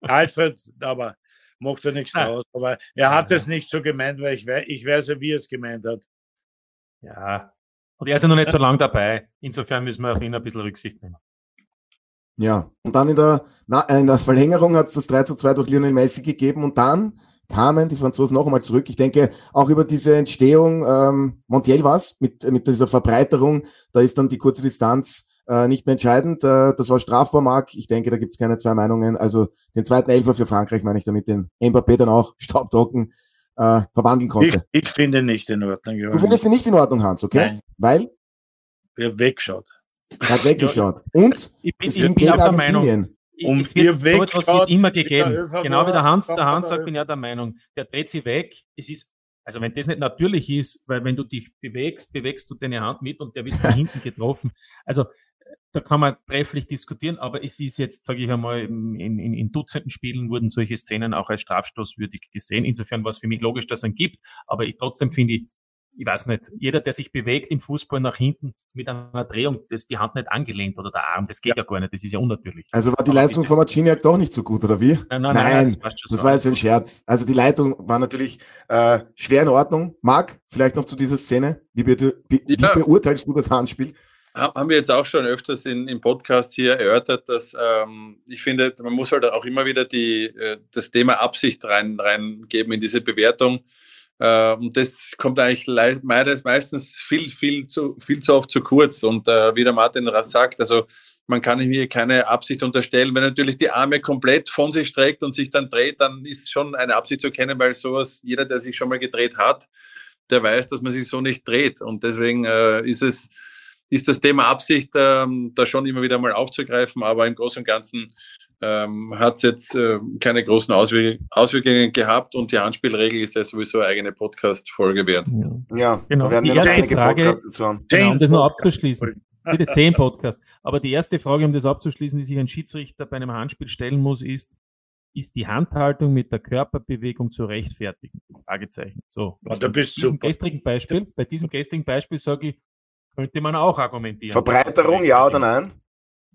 Alfred, aber macht er nichts draus. Aber er hat es nicht so gemeint, weil ich, weiß, ich weiß ja, wie er es gemeint hat. Ja. Und er ist ja noch nicht so lange dabei. Insofern müssen wir auf ihn ein bisschen Rücksicht nehmen. Ja, und dann in der, na, in der Verlängerung hat es das 3 zu 2 durch Lionel Messi gegeben und dann kamen die Franzosen noch einmal zurück. Ich denke, auch über diese Entstehung, ähm, Montiel war es, mit, mit dieser Verbreiterung, da ist dann die kurze Distanz äh, nicht mehr entscheidend. Äh, das war strafbar, Marc. Ich denke, da gibt es keine zwei Meinungen. Also den zweiten Elfer für Frankreich, meine ich damit, den Mbappé dann auch staubtrocken äh, verwandeln konnte. Ich, ich finde nicht in Ordnung. Du findest ihn nicht in Ordnung, Hans, okay? Nein. Weil? Er wegschaut. Er hat weggeschaut. Und ich bin, ich bin auch der Meinung. Um es wird, so etwas wird immer gegeben. Genau wie der Hans, der Hans sagt, bin ja der Meinung, der dreht sich weg. Es ist also wenn das nicht natürlich ist, weil wenn du dich bewegst, bewegst du deine Hand mit und der wird von hinten getroffen. Also da kann man trefflich diskutieren, aber es ist jetzt, sage ich einmal, in, in, in Dutzenden Spielen wurden solche Szenen auch als strafstoßwürdig gesehen. Insofern war es für mich logisch, dass es einen gibt, aber ich trotzdem finde ich, ich weiß nicht, jeder, der sich bewegt im Fußball nach hinten mit einer Drehung, das die Hand nicht angelehnt oder der Arm, das geht ja, ja gar nicht, das ist ja unnatürlich. Also war die Leistung von Marciniak doch nicht so gut, oder wie? Nein, nein, nein, nein das, das so. war jetzt ein Scherz. Also die Leitung war natürlich äh, schwer in Ordnung. Marc, vielleicht noch zu dieser Szene. Wie, be wie, ja. wie beurteilst du das Handspiel? Haben wir jetzt auch schon öfters in, im Podcast hier erörtert, dass ähm, ich finde, man muss halt auch immer wieder die, äh, das Thema Absicht rein, reingeben in diese Bewertung. Äh, und das kommt eigentlich meistens viel, viel zu, viel zu oft zu kurz. Und äh, wie der Martin sagt, also man kann mir keine Absicht unterstellen. Wenn natürlich die Arme komplett von sich streckt und sich dann dreht, dann ist schon eine Absicht zu erkennen, weil sowas, jeder, der sich schon mal gedreht hat, der weiß, dass man sich so nicht dreht. Und deswegen äh, ist es ist das Thema Absicht ähm, da schon immer wieder mal aufzugreifen, aber im Großen und Ganzen ähm, hat es jetzt äh, keine großen Auswir Auswirkungen gehabt und die Handspielregel ist ja sowieso eine eigene Podcast-Folge wert. Ja, genau. Da werden die erste Frage, genau, um das nur abzuschließen. bitte zehn Podcasts. Aber die erste Frage, um das abzuschließen, die sich ein Schiedsrichter bei einem Handspiel stellen muss, ist, ist die Handhaltung mit der Körperbewegung zu rechtfertigen? Fragezeichen. So. Ja, da bist bei diesem super. gestrigen Beispiel, bei diesem gestrigen Beispiel sage ich, könnte man auch argumentieren. Verbreiterung, ja oder nein?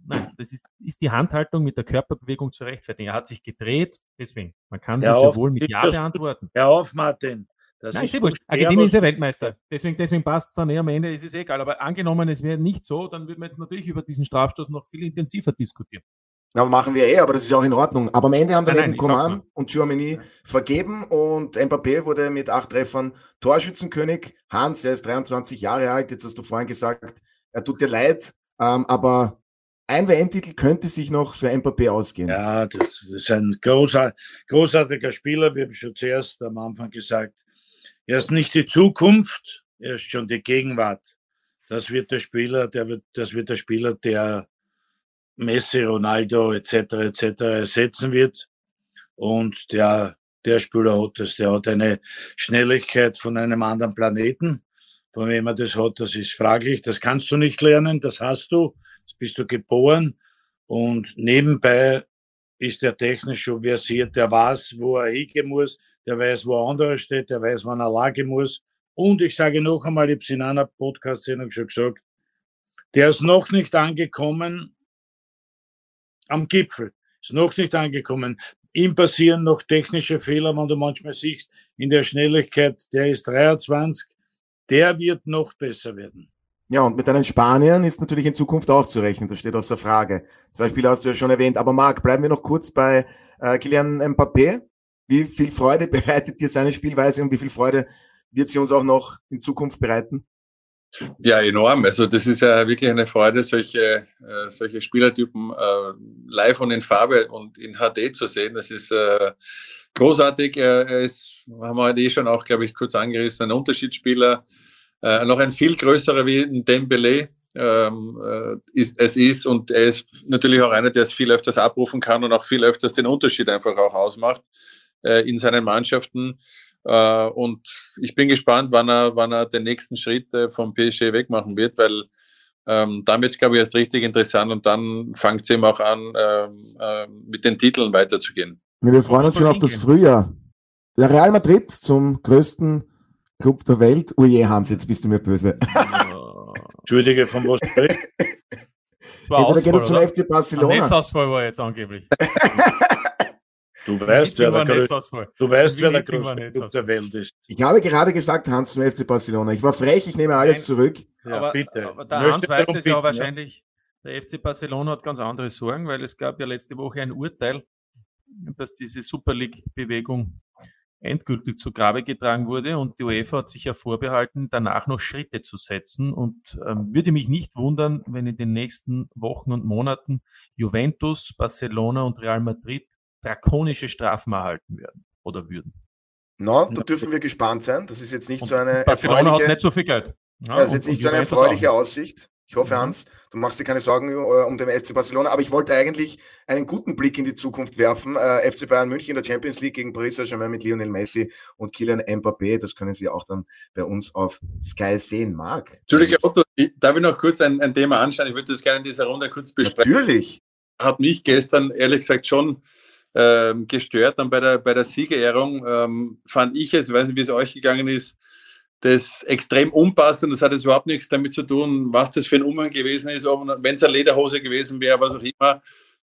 Nein, das ist, ist die Handhaltung mit der Körperbewegung zu rechtfertigen. Er hat sich gedreht, deswegen. Man kann Ja, sie sehr auf, wohl mit Ja beantworten. Hör auf, Martin. Das Nein, ist eh wurscht. Argentinien ist ja Weltmeister. Deswegen, deswegen passt es dann eh am Ende, ist es eh egal. Aber angenommen, es wäre nicht so, dann würden wir jetzt natürlich über diesen Strafstoß noch viel intensiver diskutieren. Na, machen wir eh, aber das ist ja auch in Ordnung. Aber am Ende haben dann eben Coman und Chouameni vergeben und Mbappé wurde mit acht Treffern Torschützenkönig. Hans, er ist 23 Jahre alt, jetzt hast du vorhin gesagt, er tut dir leid, ähm, aber ein WM-Titel könnte sich noch für Mbappé ausgehen. Ja, das, das ist ein großer, großartiger Spieler. Wir haben schon zuerst am Anfang gesagt, er ist nicht die Zukunft, er ist schon die Gegenwart. Das wird der Spieler, der wird, das wird der Spieler, der Messi, Ronaldo etc. etc. ersetzen wird. Und der, der Spieler hat das, der hat eine Schnelligkeit von einem anderen Planeten. Von wem er das hat, das ist fraglich. Das kannst du nicht lernen, das hast du. Das bist du geboren. Und nebenbei ist er technisch schon versiert. Der weiß, wo er hingehen muss. Der weiß, wo er anderer steht. Der weiß, wann er lage muss. Und ich sage noch einmal, ich habe es in einer Podcast-Sendung schon gesagt, der ist noch nicht angekommen am Gipfel. Ist noch nicht angekommen. Ihm passieren noch technische Fehler, wenn du manchmal siehst, in der Schnelligkeit, der ist 23, der wird noch besser werden. Ja, und mit einem Spaniern ist natürlich in Zukunft auch zu rechnen, das steht außer Frage. Zwei Spieler hast du ja schon erwähnt, aber Marc, bleiben wir noch kurz bei äh, Kylian Mbappé. Wie viel Freude bereitet dir seine Spielweise und wie viel Freude wird sie uns auch noch in Zukunft bereiten? Ja, enorm. Also das ist ja wirklich eine Freude, solche, äh, solche Spielertypen äh, live und in Farbe und in HD zu sehen. Das ist äh, großartig. Er, er ist, haben wir heute eh schon auch, glaube ich, kurz angerissen, ein Unterschiedsspieler. Äh, noch ein viel größerer wie ein Dembele ähm, äh, ist, es ist und er ist natürlich auch einer, der es viel öfters abrufen kann und auch viel öfters den Unterschied einfach auch ausmacht äh, in seinen Mannschaften. Äh, und ich bin gespannt, wann er, wann er den nächsten Schritt äh, vom PSG wegmachen wird, weil ähm, damit glaube ich erst richtig interessant und dann fängt es eben auch an, ähm, äh, mit den Titeln weiterzugehen. Wir freuen uns schon auf das? Frühjahr. Der Real Madrid zum größten Club der Welt. Oh je, Hans, jetzt bist du mir böse. Entschuldige, von was spricht? Das war Entweder geht er zum oder? FC Ein Barcelona. Netzausfall war jetzt angeblich. Du weißt, wer der, du weißt, wer der größte Club der Welt ist. Ich habe gerade gesagt, Hans zum FC Barcelona. Ich war frech, ich nehme alles Nein. zurück. Ja, aber, bitte. aber der Möchte Hans weiß das ja wahrscheinlich. Der FC Barcelona hat ganz andere Sorgen, weil es gab ja letzte Woche ein Urteil, dass diese Super League-Bewegung endgültig zu Grabe getragen wurde und die UEFA hat sich ja vorbehalten, danach noch Schritte zu setzen und ähm, würde mich nicht wundern, wenn in den nächsten Wochen und Monaten Juventus, Barcelona und Real Madrid drakonische Strafen erhalten werden oder würden. Na, da dürfen wir gespannt sein. Das ist jetzt nicht Und so eine Barcelona hat nicht so viel Geld. Ja, das ist jetzt nicht so eine erfreuliche. Aussicht. Ich hoffe, Mhm. Hans, du machst dir keine Sorgen äh, um den FC Barcelona, aber ich wollte eigentlich einen guten Blick in die Zukunft werfen. Äh, FC Bayern München in der Champions League gegen Paris Saint-Germain mit Lionel Messi und Kylian Mbappé. Das können Sie auch dann bei uns auf Sky sehen, Marc. Entschuldige, Otto, ich- darf ich noch kurz ein, ein Thema anschauen? Ich würde das gerne in dieser Runde kurz besprechen. Natürlich. hat mich gestern ehrlich gesagt schon ähm, gestört. Dann bei der, bei der Siegerehrung ähm, fand ich es, ich weiß nicht, wie es euch gegangen ist, das extrem unpassend. Das hat jetzt überhaupt nichts damit zu tun, was das für ein Umhang gewesen ist. Wenn es eine Lederhose gewesen wäre, was auch immer.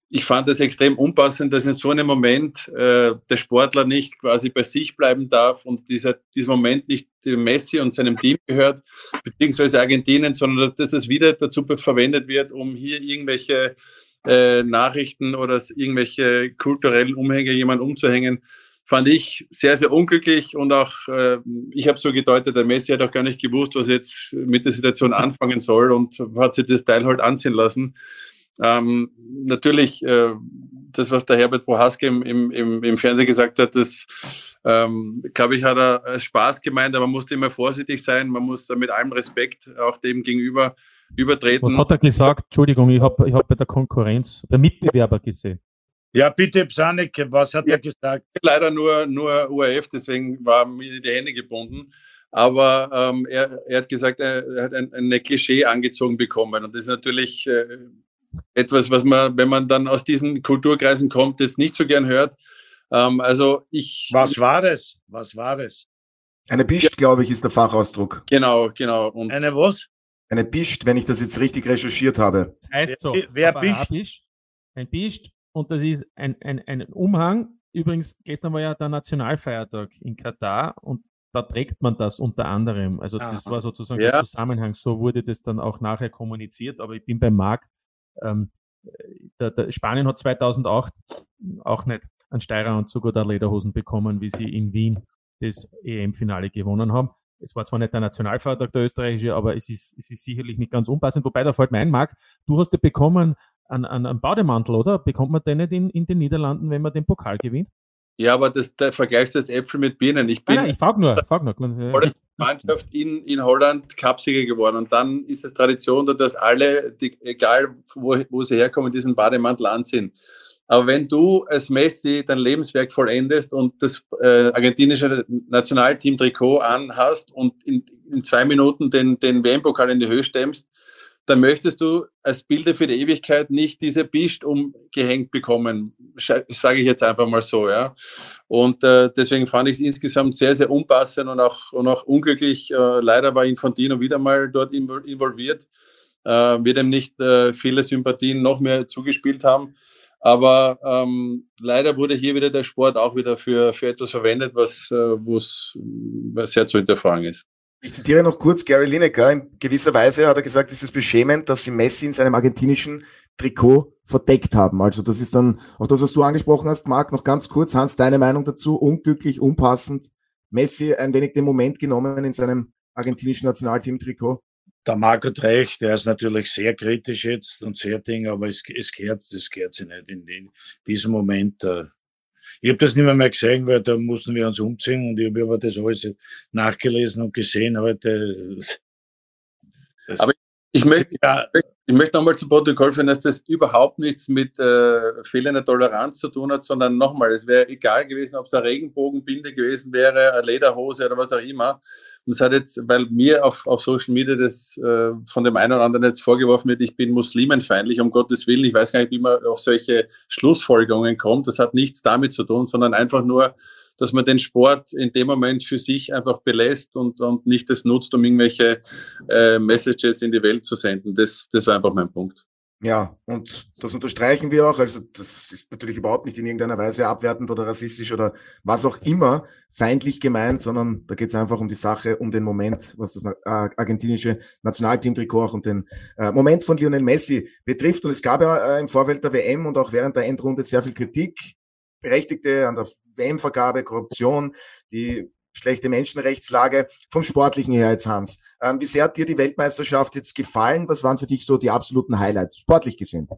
Ich fand es extrem unpassend, dass in so einem Moment äh, der Sportler nicht quasi bei sich bleiben darf und dieser, dieser Moment nicht Messi und seinem Team gehört, beziehungsweise Argentinien, sondern dass das wieder dazu verwendet wird, um hier irgendwelche äh, Nachrichten oder irgendwelche kulturellen Umhänge jemand umzuhängen, fand ich sehr, sehr unglücklich und auch, äh, ich habe so gedeutet, der Messi hat auch gar nicht gewusst, was jetzt mit der Situation anfangen soll und hat sich das Teil halt anziehen lassen. Ähm, natürlich, äh, das, was der Herbert Prohaske im, im, im, Fernsehen gesagt hat, das, ähm, glaube ich, hat er als Spaß gemeint, aber man muss immer vorsichtig sein, man muss mit allem Respekt auch dem gegenüber übertreten. Was hat er gesagt? Entschuldigung, ich habe ich hab bei der Konkurrenz, bei Mitbewerber gesehen. Ja, bitte, Psanik, was hat Ja. er gesagt? leider nur, nur URF, deswegen waren mir die Hände gebunden. Aber ähm, er, er, hat gesagt, er, hat ein, ein Klischee angezogen bekommen. Und das ist natürlich äh, etwas, was man, wenn man dann aus diesen Kulturkreisen kommt, das nicht so gern hört. Ähm, also ich. Was war das? Was war das? Eine Bischt, glaube ich, ist der Fachausdruck. Genau, genau. Und eine was? Eine Bischt, wenn ich das jetzt richtig recherchiert habe. Das heißt so. Wer Bischt? Ein Bischt und das ist ein, ein, ein Umhang. Übrigens, gestern war ja der Nationalfeiertag in Katar und da trägt man das unter anderem. Also Aha. das war sozusagen ja. der Zusammenhang. So wurde das dann auch nachher kommuniziert. Aber ich bin beim Marc. Ähm, der, der Spanien hat 2008 auch nicht einen Steireranzug oder Lederhosen bekommen, wie sie in Wien das EM-Finale gewonnen haben. Es war zwar nicht der Nationalfeiertag der österreichische, aber es ist, es ist sicherlich nicht ganz unpassend. Wobei da fällt mein Marc, du hast ja bekommen einen, einen, einen Bademantel, oder? Bekommt man den nicht in, in den Niederlanden, wenn man den Pokal gewinnt? Ja, aber das, da vergleichst du jetzt Äpfel mit Birnen. Ich bin nein, nein, ich frag nur, frag nur. Mannschaft in, in Holland Cupsieger geworden. Und dann ist es Tradition, dass alle, die, egal wo, wo sie herkommen, diesen Bademantel anziehen. Aber wenn du als Messi dein Lebenswerk vollendest und das äh, argentinische Nationalteam-Trikot anhast und in, in zwei Minuten den, den WM-Pokal in die Höhe stemmst, dann möchtest du als Bilder für die Ewigkeit nicht diese Bischt umgehängt bekommen, sage ich jetzt einfach mal so, ja. Und äh, deswegen fand ich es insgesamt sehr, sehr unpassend und auch, und auch unglücklich. Äh, leider war Infantino wieder mal dort involviert, äh, wird ihm nicht äh, viele Sympathien noch mehr zugespielt haben. Aber ähm, leider wurde hier wieder der Sport auch wieder für, für etwas verwendet, was, äh, was sehr zu hinterfragen ist. Ich zitiere noch kurz Gary Lineker. In gewisser Weise hat er gesagt, es ist beschämend, dass sie Messi in seinem argentinischen Trikot verdeckt haben. Also das ist dann auch das, was du angesprochen hast, Marc, noch ganz kurz. Hans, deine Meinung dazu? Unglücklich, unpassend. Messi ein wenig den Moment genommen in seinem argentinischen Nationalteam-Trikot? Der Marc hat recht, er ist natürlich sehr kritisch jetzt und sehr ding, aber es, es gehört, das gehört sich nicht in, in diesem Moment. Äh, ich habe das nicht mehr, mehr gesehen, weil da mussten wir uns umziehen und ich habe aber das alles nachgelesen und gesehen heute. aber ich möchte, ja, ich möchte nochmal zu Protokoll führen, dass das überhaupt nichts mit äh, fehlender Toleranz zu tun hat, sondern nochmal, es wäre egal gewesen, ob es eine Regenbogenbinde gewesen wäre, eine Lederhose oder was auch immer. Und es hat jetzt, weil mir auf, auf Social Media das äh, von dem einen oder anderen jetzt vorgeworfen wird, ich bin muslimenfeindlich, um Gottes Willen. Ich weiß gar nicht, wie man auf solche Schlussfolgerungen kommt. Das hat nichts damit zu tun, sondern einfach nur, dass man den Sport in dem Moment für sich einfach belässt und, und nicht das nutzt, um irgendwelche äh, Messages in die Welt zu senden. Das, das war einfach mein Punkt. Ja, und das unterstreichen wir auch. Also das ist natürlich überhaupt nicht in irgendeiner Weise abwertend oder rassistisch oder was auch immer feindlich gemeint, sondern da geht es einfach um die Sache, um den Moment, was das äh, argentinische Nationalteam-Trikot auch und den äh, Moment von Lionel Messi betrifft. Und es gab ja äh, im Vorfeld der WM und auch während der Endrunde sehr viel Kritik, berechtigte an der WM-Vergabe, Korruption, die schlechte Menschenrechtslage. Vom Sportlichen her jetzt, Hans. Ähm, wie sehr hat dir die Weltmeisterschaft jetzt gefallen? Was waren für dich so die absoluten Highlights, sportlich gesehen?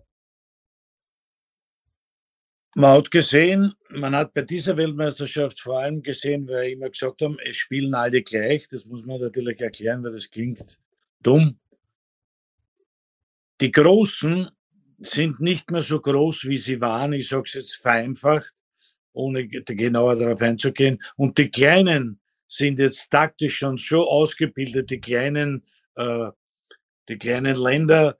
Man hat gesehen, man hat bei dieser Weltmeisterschaft vor allem gesehen, weil immer gesagt haben, es spielen alle gleich. Das muss man natürlich erklären, weil das klingt dumm. Die Großen sind nicht mehr so groß, wie sie waren. Ich sage es jetzt vereinfacht ohne genauer darauf einzugehen. Und die Kleinen sind jetzt taktisch schon so ausgebildet, die kleinen, äh, die kleinen Länder,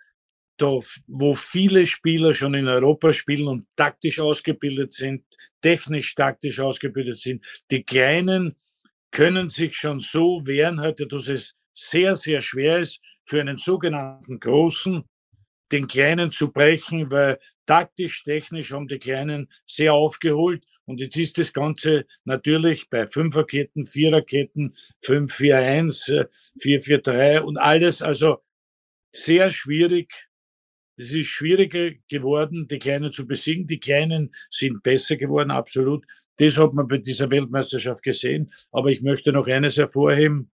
da, wo viele Spieler schon in Europa spielen und taktisch ausgebildet sind, technisch taktisch ausgebildet sind. Die Kleinen können sich schon so wehren heute, dass es sehr, sehr schwer ist, für einen sogenannten Großen den Kleinen zu brechen, weil taktisch, technisch haben die Kleinen sehr aufgeholt und jetzt ist das Ganze natürlich bei Fünferketten, Viererketten, 5-4-1, 4-4-3 und alles, also sehr schwierig. Es ist schwieriger geworden, die Kleinen zu besiegen. Die Kleinen sind besser geworden, absolut. Das hat man bei dieser Weltmeisterschaft gesehen. Aber ich möchte noch eines hervorheben.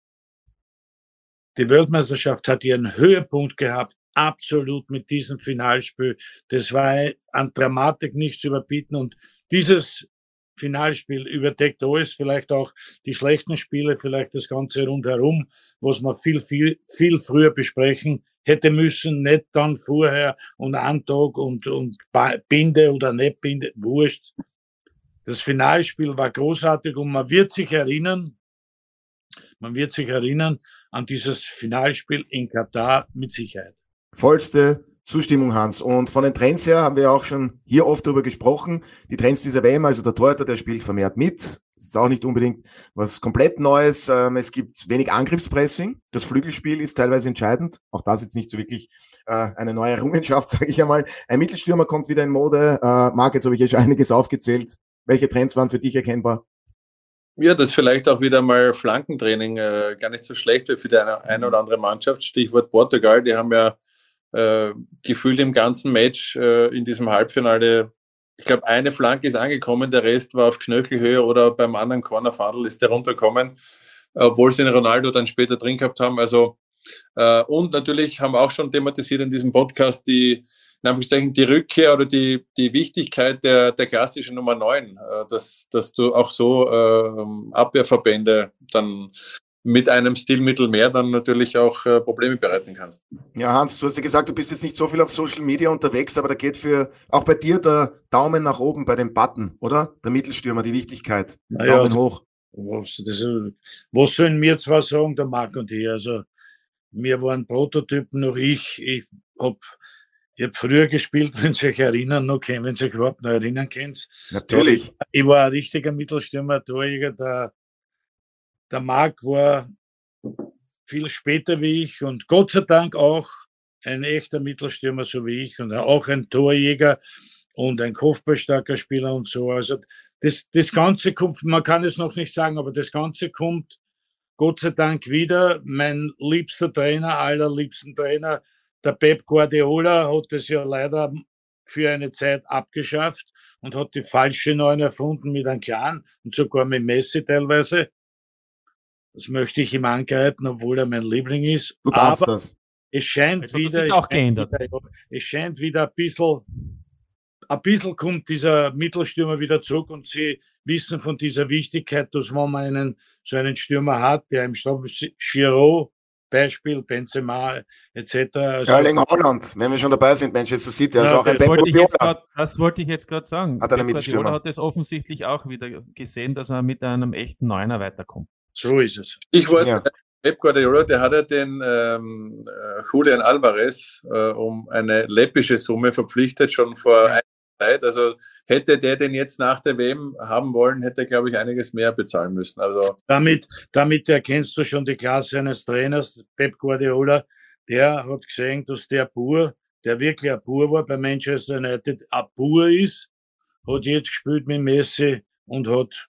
Die Weltmeisterschaft hat ihren Höhepunkt gehabt absolut mit diesem Finalspiel. Das war an Dramatik nicht zu überbieten und dieses Finalspiel überdeckt alles, vielleicht auch die schlechten Spiele, vielleicht das Ganze rundherum, was man viel, viel, viel früher besprechen hätte müssen, nicht dann vorher und einen Tag und, und Binde oder nicht Binde, wurscht. Das Finalspiel war großartig und man wird sich erinnern, man wird sich erinnern an dieses Finalspiel in Katar mit Sicherheit. Vollste Zustimmung, Hans. Und von den Trends her haben wir auch schon hier oft darüber gesprochen. Die Trends dieser WM, also der Torhüter, der spielt vermehrt mit. Das ist auch nicht unbedingt was komplett Neues. Ähm, es gibt wenig Angriffspressing. Das Flügelspiel ist teilweise entscheidend. Auch das ist nicht so wirklich äh, eine neue Errungenschaft, sage ich einmal. Ein Mittelstürmer kommt wieder in Mode. Äh, Marc, jetzt habe ich ja schon einiges aufgezählt. Welche Trends waren für dich erkennbar? Ja, das vielleicht auch wieder mal Flankentraining äh, gar nicht so schlecht wäre für die eine, eine oder andere Mannschaft. Stichwort Portugal, die haben ja äh, gefühlt im ganzen Match äh, in diesem Halbfinale, ich glaube, eine Flanke ist angekommen, der Rest war auf Knöchelhöhe oder beim anderen Cornerfadel ist der runtergekommen, obwohl sie den Ronaldo dann später drin gehabt haben. Also, äh, und natürlich haben wir auch schon thematisiert in diesem Podcast die, die Rückkehr oder die, die Wichtigkeit der, der klassischen Nummer 9, äh, dass, dass du auch so äh, Abwehrverbände dann mit einem Stilmittel mehr dann natürlich auch äh, Probleme bereiten kannst. Ja, Hans, du hast ja gesagt, du bist jetzt nicht so viel auf Social Media unterwegs, aber da geht für auch bei dir der Daumen nach oben bei dem Button, oder? Der Mittelstürmer, die Wichtigkeit. Naja, Daumen hoch. Was, das, was sollen wir zwar sagen, der Marc und ich? Also, wir waren Prototypen, noch ich. Ich habe ich hab früher gespielt, wenn Sie euch erinnern, noch kennen, wenn Sie sich überhaupt noch erinnern könnt. Natürlich. Ich war ein richtiger Mittelstürmer, Torjäger, der der Marc war viel später wie ich und Gott sei Dank auch ein echter Mittelstürmer so wie ich und auch ein Torjäger und ein kopfballstarker Spieler und so. Also das, das Ganze kommt, man kann es noch nicht sagen, aber das Ganze kommt Gott sei Dank wieder. Mein liebster Trainer, allerliebsten Trainer, der Pep Guardiola, hat es ja leider für eine Zeit abgeschafft und hat die falsche Neuen erfunden mit einem Clan und sogar mit Messi teilweise. Das möchte ich ihm angreifen, obwohl er mein Liebling ist. Du darfst Aber das. Es scheint es wieder, es, auch geändert. Wieder, es scheint wieder ein bisschen, ein bisschen kommt dieser Mittelstürmer wieder zurück und sie wissen von dieser Wichtigkeit, dass wenn man einen, so einen Stürmer hat, der im Sturm, Giro, Beispiel, Benzema etc. Also, Erling Holland, wenn wir schon dabei sind, Manchester City, also ja, auch ein das, wollte grad, das wollte ich jetzt gerade sagen. Hat, Pep Guardiola hat es offensichtlich auch wieder gesehen, dass er mit einem echten Neuner weiterkommt. So ist es. Ich wollte, ja. Pep Guardiola, der hat ja den ähm, äh, Julian Alvarez äh, um eine läppische Summe verpflichtet, schon vor ja. Zeit. Also hätte der den jetzt nach der WM haben wollen, hätte er, glaube ich, einiges mehr bezahlen müssen. Also damit, damit erkennst du schon die Klasse eines Trainers, Pep Guardiola. Der hat gesehen, dass der Pur, der wirklich ein Pur war bei Manchester United, ein Pur ist, hat jetzt gespielt mit Messi und hat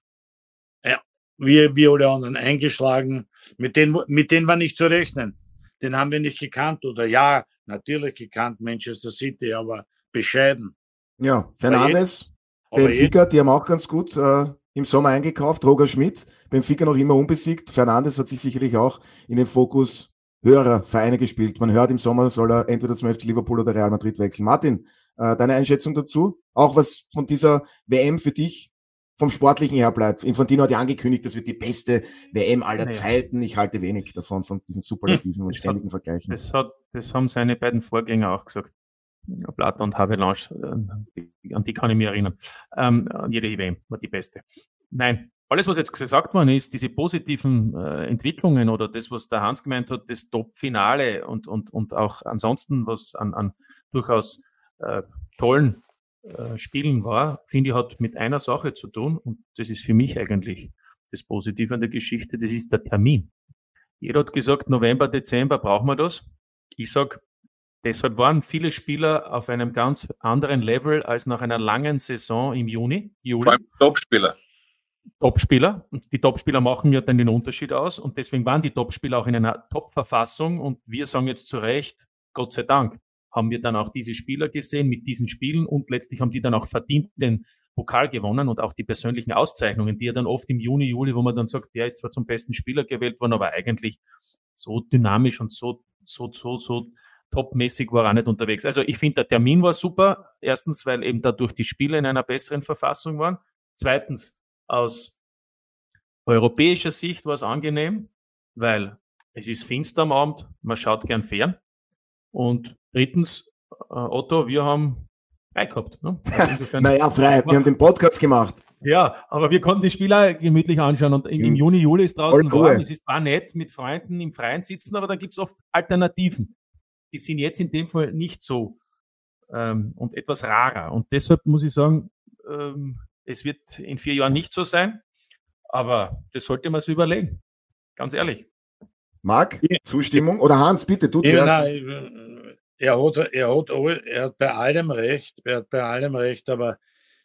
wie, wie alle anderen eingeschlagen. Mit denen, mit denen war nicht zu rechnen. Den haben wir nicht gekannt. Oder ja, natürlich gekannt, Manchester City, aber bescheiden. Ja, Fernandes, Benfica, die haben auch ganz gut äh, im Sommer eingekauft. Roger Schmidt, Benfica noch immer unbesiegt. Fernandes hat sich sicherlich auch in den Fokus höherer Vereine gespielt. Man hört, im Sommer soll er entweder zum FC Liverpool oder Real Madrid wechseln. Martin, äh, deine Einschätzung dazu? Auch was von dieser WM für dich vom Sportlichen her bleibt. Infantino hat ja angekündigt, das wird die beste WM aller naja. Zeiten. Ich halte wenig davon, von diesen Superlativen hm, und ständigen hat, Vergleichen. Das, hat, das haben seine beiden Vorgänger auch gesagt. Platter und Havelange, äh, an die kann ich mich erinnern. Ähm, jede WM war die beste. Nein, alles, was jetzt gesagt worden ist, diese positiven äh, Entwicklungen oder das, was der Hans gemeint hat, das Top-Finale und, und, und auch ansonsten, was an, an durchaus äh, tollen äh, Spielen war, finde ich, hat mit einer Sache zu tun und das ist für mich eigentlich das Positive an der Geschichte, das ist der Termin. Jeder hat gesagt, November, Dezember brauchen wir das. Ich sage, deshalb waren viele Spieler auf einem ganz anderen Level als nach einer langen Saison im Juni, Juli. Vor allem Topspieler. Topspieler. Und die Topspieler machen ja dann den Unterschied aus. Und deswegen waren die Topspieler auch in einer Top-Verfassung. Und wir sagen jetzt zu Recht, Gott sei Dank haben wir dann auch diese Spieler gesehen mit diesen Spielen und letztlich haben die dann auch verdient den Pokal gewonnen und auch die persönlichen Auszeichnungen, die ja dann oft im Juni, Juli, wo man dann sagt, der ist zwar zum besten Spieler gewählt worden, aber eigentlich so dynamisch und so, so, so, so topmäßig war er nicht unterwegs. Also ich finde, der Termin war super. Erstens, weil eben dadurch die Spiele in einer besseren Verfassung waren. Zweitens, aus europäischer Sicht war es angenehm, weil es ist finster am Abend, man schaut gern fern. Und drittens, äh, Otto, wir haben frei gehabt. Ne? Also naja, frei. Wir haben den Podcast gemacht. Ja, aber wir konnten die Spieler gemütlich anschauen und im, im Juni, Juli ist draußen warm. Es ist zwar nett mit Freunden im Freien sitzen, aber dann gibt es oft Alternativen. Die sind jetzt in dem Fall nicht so ähm, und etwas rarer. Und deshalb muss ich sagen, ähm, es wird in vier Jahren nicht so sein, aber das sollte man sich überlegen. Ganz ehrlich. Marc, Zustimmung? Oder Hans, bitte, du zuerst. Nein, er, hat, er, hat, er hat bei allem recht, er hat bei allem recht, aber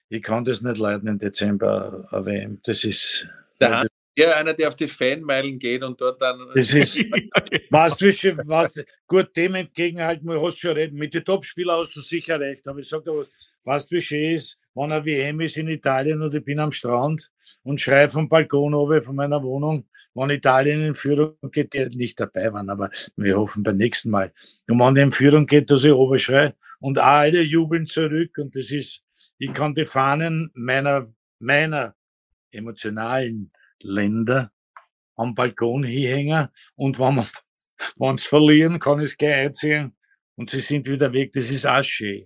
ich kann das nicht leiden im Dezember WM. Das ist. Der eher einer, der auf die Fanmeilen geht und dort dann. Das ist. was, was, gut, dem entgegenhalten, du hast schon reden. Mit den Topspielern hast du sicher recht, aber ich sage dir was. Was wie schön ist, wenn ein WM ist in Italien und ich bin am Strand und schreie vom Balkon oben von meiner Wohnung, wenn Italien in Führung geht, die nicht dabei waren, aber wir hoffen beim nächsten Mal. Und wenn die in Führung geht, dass ich oben schreie und alle jubeln zurück und das ist, ich kann die Fahnen meiner, meiner emotionalen Länder am Balkon hinhängen und wenn wir, wenn sie verlieren, kann ich es gleich einziehen und sie sind wieder weg. Das ist auch schön.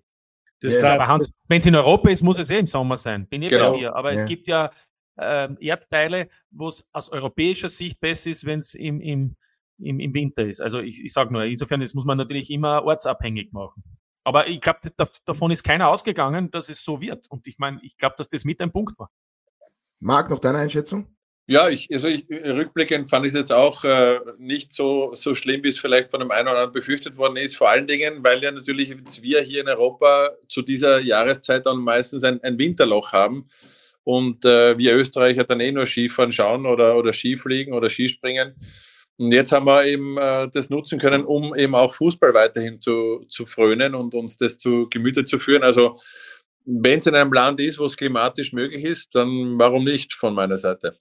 Ja, wenn es in Europa ist, muss es eh im Sommer sein. Bin ich genau. bei dir. Aber ja. es gibt ja äh, Erdteile, wo es aus europäischer Sicht besser ist, wenn es im, im, im, im Winter ist. Also ich, ich sage nur, insofern, das muss man natürlich immer ortsabhängig machen. Aber ich glaube, davon ist keiner ausgegangen, dass es so wird. Und ich meine, ich glaube, dass das mit ein Punkt war. Marc, noch deine Einschätzung? Ja, ich, also ich, rückblickend fand ich es jetzt auch äh, nicht so, so schlimm, wie es vielleicht von dem einen oder anderen befürchtet worden ist. Vor allen Dingen, weil ja natürlich wir hier in Europa zu dieser Jahreszeit dann meistens ein, ein Winterloch haben und äh, wir Österreicher dann eh nur Skifahren schauen oder, oder Skifliegen oder Skispringen. Und jetzt haben wir eben äh, das nutzen können, um eben auch Fußball weiterhin zu, zu frönen und uns das zu Gemüte zu führen. Also wenn es in einem Land ist, wo es klimatisch möglich ist, dann warum nicht von meiner Seite?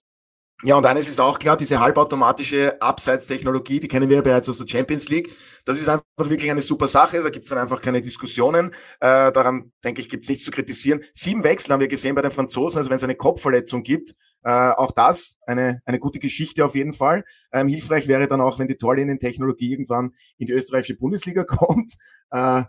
Ja, und eines ist auch klar, diese halbautomatische Abseitstechnologie, die kennen wir bereits aus der Champions League. Das ist einfach wirklich eine super Sache, da gibt's dann einfach keine Diskussionen. Äh, daran, denke ich, gibt's nichts zu kritisieren. Sieben Wechsel haben wir gesehen bei den Franzosen, also wenn es eine Kopfverletzung gibt, äh, auch das eine, eine gute Geschichte auf jeden Fall. Ähm, hilfreich wäre dann auch, wenn die Torlinientechnologie irgendwann in die österreichische Bundesliga kommt. Äh,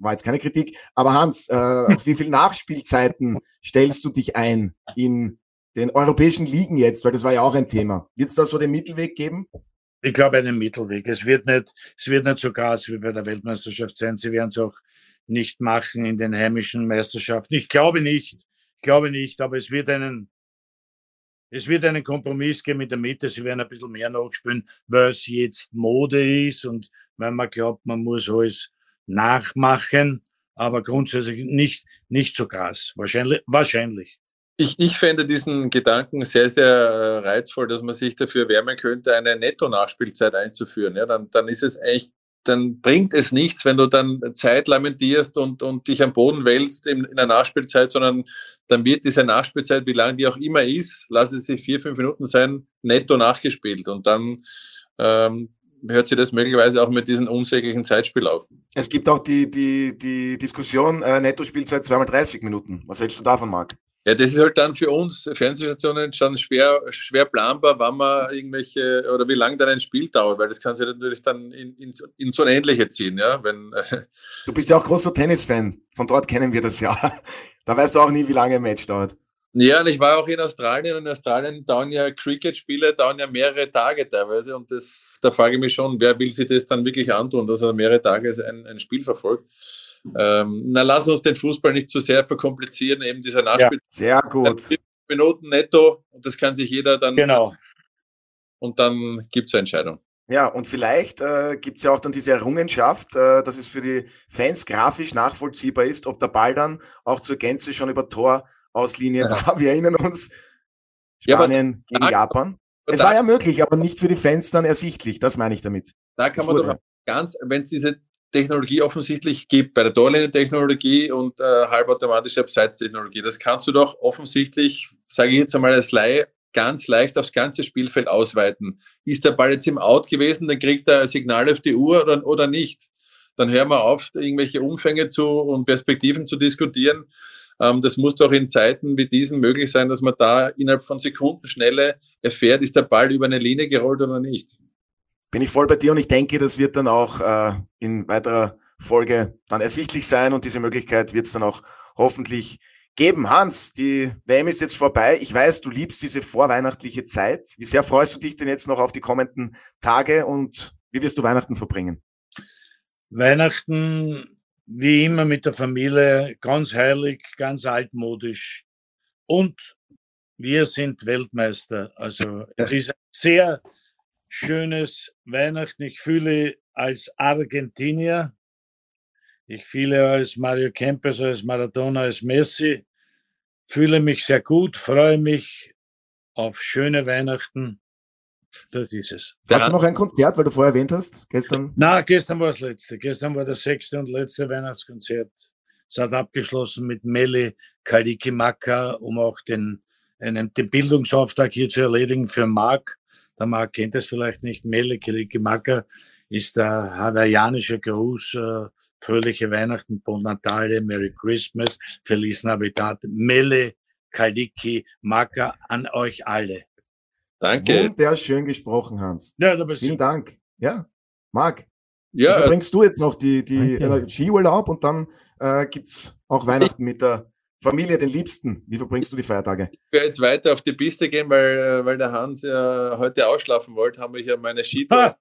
war jetzt keine Kritik. Aber Hans, äh, auf wie viele Nachspielzeiten stellst du dich ein in den europäischen Ligen jetzt, weil das war ja auch ein Thema. Wird es da so den Mittelweg geben? Ich glaube einen Mittelweg. Es wird nicht, es wird nicht so krass wie bei der Weltmeisterschaft sein. Sie werden es auch nicht machen in den heimischen Meisterschaften. Ich glaube nicht. Ich glaube nicht, aber es wird einen, es wird einen Kompromiss geben mit der Mitte. Sie werden ein bisschen mehr nachspielen, weil es jetzt Mode ist und weil man glaubt, man muss alles nachmachen, aber grundsätzlich nicht, nicht so krass. Wahrscheinlich, wahrscheinlich. Ich, ich fände diesen Gedanken sehr, sehr äh, reizvoll, dass man sich dafür wärmen könnte, eine Netto-Nachspielzeit einzuführen. Ja, dann, dann ist es eigentlich, dann bringt es nichts, wenn du dann Zeit lamentierst und, und dich am Boden wälzt in, in der Nachspielzeit, sondern dann wird diese Nachspielzeit, wie lang die auch immer ist, lass es sie vier, fünf Minuten sein, netto nachgespielt. Und dann ähm, hört sich das möglicherweise auch mit diesem unsäglichen Zeitspiel auf. Es gibt auch die, die, die Diskussion, äh, Netto-Spielzeit zweimal 30 Minuten. Was hältst du davon, Marc? Ja, das ist halt dann für uns Fernsehstationen schon schwer, schwer planbar, wann man irgendwelche oder wie lange dann ein Spiel dauert, weil das kann sich natürlich dann in, in, ins Unendliche ziehen, ja. Wenn, du bist ja auch großer Tennisfan, von dort kennen wir das ja. Da weißt du auch nie, wie lange ein Match dauert. Ja, und ich war auch in Australien und in Australien dauern ja Cricket-Spiele, dauern ja mehrere Tage teilweise und das, da frage ich mich schon, wer will sich das dann wirklich antun, dass er mehrere Tage ein, ein Spiel verfolgt. Ähm, na, lass uns den Fußball nicht zu sehr verkomplizieren. Eben dieser Nachspiel. Ja, sehr gut. Minuten netto und das kann sich jeder dann. Genau. Und dann gibt es eine Entscheidung. Ja, und vielleicht äh, gibt es ja auch dann diese Errungenschaft, äh, dass es für die Fans grafisch nachvollziehbar ist, ob der Ball dann auch zur Gänze schon über Torauslinie ja. war. Wir erinnern uns, Spanien ja, gegen Japan. Es war ja möglich, aber nicht für die Fans dann ersichtlich. Das meine ich damit. Da kann das man doch ganz, wenn es diese Technologie offensichtlich gibt, bei der Torlinie-Technologie und äh, halbautomatische Abseits-Technologie. Das kannst du doch offensichtlich, sage ich jetzt einmal als Laie, ganz leicht aufs ganze Spielfeld ausweiten. Ist der Ball jetzt im Out gewesen, dann kriegt er ein Signal auf die Uhr oder, oder nicht. Dann hören wir auf, irgendwelche Umfänge zu und Perspektiven zu diskutieren. Ähm, das muss doch in Zeiten wie diesen möglich sein, dass man da innerhalb von Sekunden Schnelle erfährt, ist der Ball über eine Linie gerollt oder nicht bin ich voll bei dir und ich denke, das wird dann auch äh, in weiterer Folge dann ersichtlich sein und diese Möglichkeit wird es dann auch hoffentlich geben. Hans, die WM ist jetzt vorbei. Ich weiß, du liebst diese vorweihnachtliche Zeit. Wie sehr freust du dich denn jetzt noch auf die kommenden Tage und wie wirst du Weihnachten verbringen? Weihnachten wie immer mit der Familie, ganz heilig, ganz altmodisch. Und wir sind Weltmeister. Also es ist ein sehr schönes Weihnachten. Ich fühle als Argentinier, ich fühle als Mario Kempes, als Maradona, als Messi, fühle mich sehr gut, freue mich auf schöne Weihnachten. Das ist es. Hast du noch ein Konzert, weil du vorher erwähnt hast, gestern? Na, gestern war das letzte. Gestern war das sechste und letzte Weihnachtskonzert. Es hat abgeschlossen mit Meli Kalikimaka, um auch den, einen, den Bildungsauftrag hier zu erledigen für Marc. Der Marc kennt es vielleicht nicht. Meli Kalikimaka ist der hawaiianische Gruß, äh, fröhliche Weihnachten, Bon Natale, Merry Christmas, Feliz Navidad, Mele Kaliki Maka an euch alle. Danke. Wunderschön gesprochen, Hans. Ja, da bist Vielen du. Dank. Ja, Marc. Ja. Wie verbringst du jetzt noch die, die äh, Skiurlaub und dann äh, gibt's auch Weihnachten mit der Familie, den Liebsten. Wie verbringst du die Feiertage? Ich werde jetzt weiter auf die Piste gehen, weil, äh, weil der Hans ja heute ausschlafen wollte, haben wir ja meine Skitour.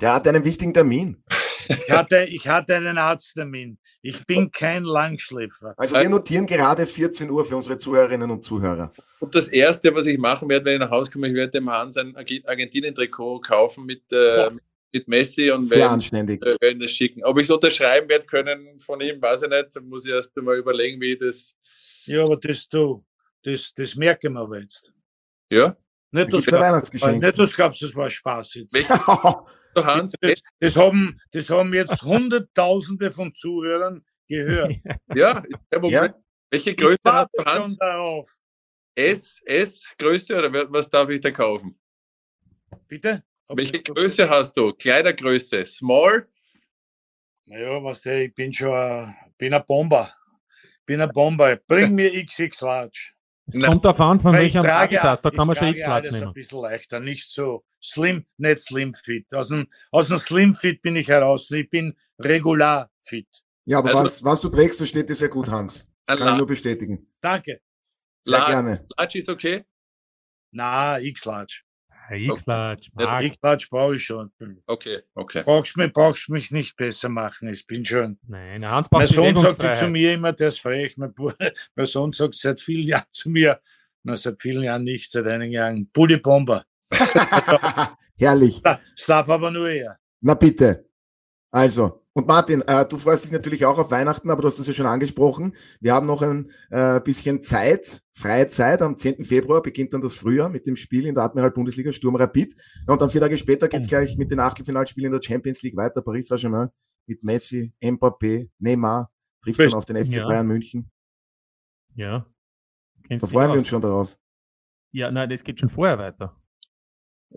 Der hat einen wichtigen Termin. Ich hatte, ich hatte einen Arzttermin. Ich bin kein Langschläfer. Also wir notieren gerade 14 Uhr für unsere Zuhörerinnen und Zuhörer. Und das Erste, was ich machen werde, wenn ich nach Hause komme, ich werde dem Hans ein Argentinien-Trikot kaufen mit, äh, mit Messi und Sehr werden, anständig. Äh, werden das schicken. Ob ich es unterschreiben werde können von ihm, weiß ich nicht. Da muss ich erst einmal überlegen, wie ich das... Ja, aber das, du, das, das merken wir aber jetzt. Ja? Nicht, dass, Weihnachtsgeschenk. nicht, dass du glaubst, das war Spaß jetzt. Hans, das, das, haben, das haben jetzt Hunderttausende von Zuhörern gehört. Ja, ja. welche Größe hast du, Hans? S, S, Größe oder was darf ich da kaufen? Bitte? Hab welche Größe hast du? Kleidergröße? Small? Naja, was der, ich bin schon ein, bin ein Bomber. Bin ein Bomber. Bring mir XX Large. Es Nein. kommt darauf an, von Weil welchem Adidas, da kann man schon X-Large nehmen. ein bisschen leichter, nicht so slim, nicht slim fit. Aus dem, aus dem slim fit bin ich heraus, ich bin regular fit. Ja, aber also, was, was du trägst, das steht dir sehr gut, Hans. Das kann ich nur bestätigen. Danke. Sehr La gerne. Large ist okay? Na, X-Large. X-Large. Okay. X-Large brauche ich schon. Okay, okay. Brauchst mich, brauchst mich nicht besser machen. Ich bin schon. Nein, Hans Mein Sohn sagt zu mir immer, der ist frech. Mein, mein, Sohn sagt seit vielen Jahren zu mir, na, seit vielen Jahren nicht, seit einigen Jahren, Bully Bomber. Herrlich. Das darf aber nur er. Na bitte. Also, und Martin, äh, du freust dich natürlich auch auf Weihnachten, aber du hast es ja schon angesprochen. Wir haben noch ein äh, bisschen Zeit, freie Zeit. Am 10. Februar beginnt dann das Frühjahr mit dem Spiel in der Admiral-Bundesliga Sturm Rapid. Und dann vier Tage später geht's gleich mit den Achtelfinalspielen in der Champions League weiter. Paris Saint-Germain mit Messi, Mbappé, Neymar, trifft dann auf den FC ja. Bayern München. Ja. Kennst da freuen wir uns schon darauf. Ja, nein, das geht schon vorher weiter.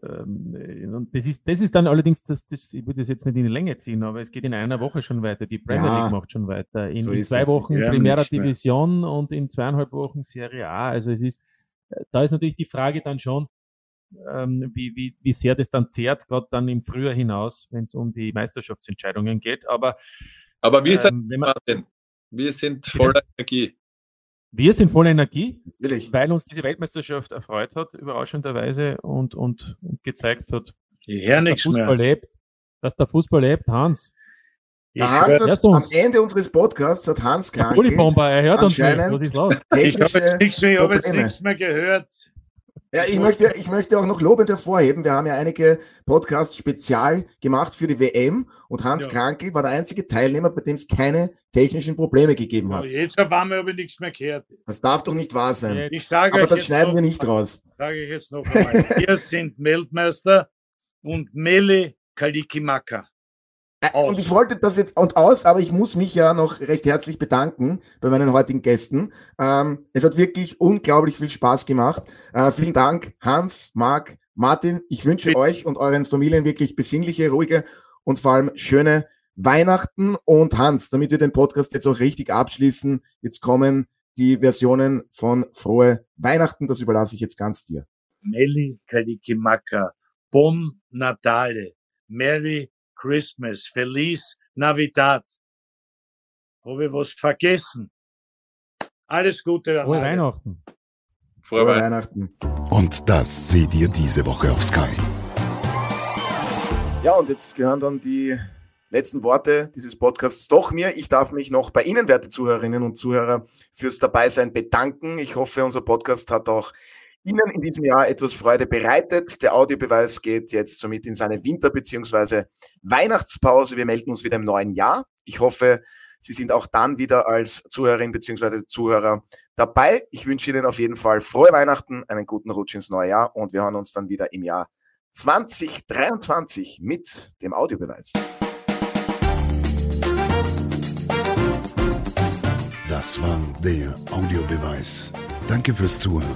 Ähm, und das ist, das ist dann allerdings, das, das, ich würde das jetzt nicht in die Länge ziehen, aber es geht in einer Woche schon weiter. Die Premier ja, League macht schon weiter. In, so in zwei Wochen ja, Primera Division und in zweieinhalb Wochen Serie A. Also es ist, äh, da ist natürlich die Frage dann schon, ähm, wie, wie, wie sehr das dann zehrt, gerade dann im Frühjahr hinaus, wenn es um die Meisterschaftsentscheidungen geht. Aber, aber wir, ähm, sind, man, wir sind voller Energie. Wir sind voller Energie, Willig. weil uns diese Weltmeisterschaft erfreut hat, überraschenderweise, und, und, und gezeigt hat, dass der Fußball mehr. lebt. Dass der Fußball lebt, Hans. Der Hans hat, am Ende unseres Podcasts hat Hans Kranke er hört uns nicht. Was ist los? Ich habe jetzt, hab jetzt nichts mehr gehört. Ja, ich möchte, ich möchte auch noch lobend hervorheben, wir haben ja einige Podcasts spezial gemacht für die WM und Hans ja. Krankel war der einzige Teilnehmer, bei dem es keine technischen Probleme gegeben hat. Ja, jetzt haben wir aber nichts mehr gehört. Das darf doch nicht wahr sein. Ich sage aber das schneiden wir nicht raus. Sage ich jetzt noch einmal. wir sind Weltmeister und Mele Kalikimaka. Äh, aus. Und ich wollte das jetzt und aus, aber ich muss mich ja noch recht herzlich bedanken bei meinen heutigen Gästen. Ähm, es hat wirklich unglaublich viel Spaß gemacht. Äh, vielen Dank, Hans, Marc, Martin. Ich wünsche Bitte. euch und euren Familien wirklich besinnliche, ruhige und vor allem schöne Weihnachten. Und Hans, damit wir den Podcast jetzt auch richtig abschließen, jetzt kommen die Versionen von Frohe Weihnachten. Das überlasse ich jetzt ganz dir. Meli Kalikimaka, Bon Natale, Merry Christmas, Feliz Navidad. Habe ich was vergessen? Alles Gute. Frohe Weihnachten. Frohe, Frohe Weihnachten. Und das seht ihr diese Woche auf Sky. Ja, und jetzt gehören dann die letzten Worte dieses Podcasts doch mir. Ich darf mich noch bei Ihnen, werte Zuhörerinnen und Zuhörer, fürs Dabeisein bedanken. Ich hoffe, unser Podcast hat auch Ihnen in diesem Jahr etwas Freude bereitet. Der Audiobeweis geht jetzt somit in seine Winter- bzw. Weihnachtspause. Wir melden uns wieder im neuen Jahr. Ich hoffe, Sie sind auch dann wieder als Zuhörerin bzw. Zuhörer dabei. Ich wünsche Ihnen auf jeden Fall frohe Weihnachten, einen guten Rutsch ins neue Jahr und wir hören uns dann wieder im Jahr 2023 mit dem Audiobeweis. Das war der Audiobeweis. Danke fürs Zuhören.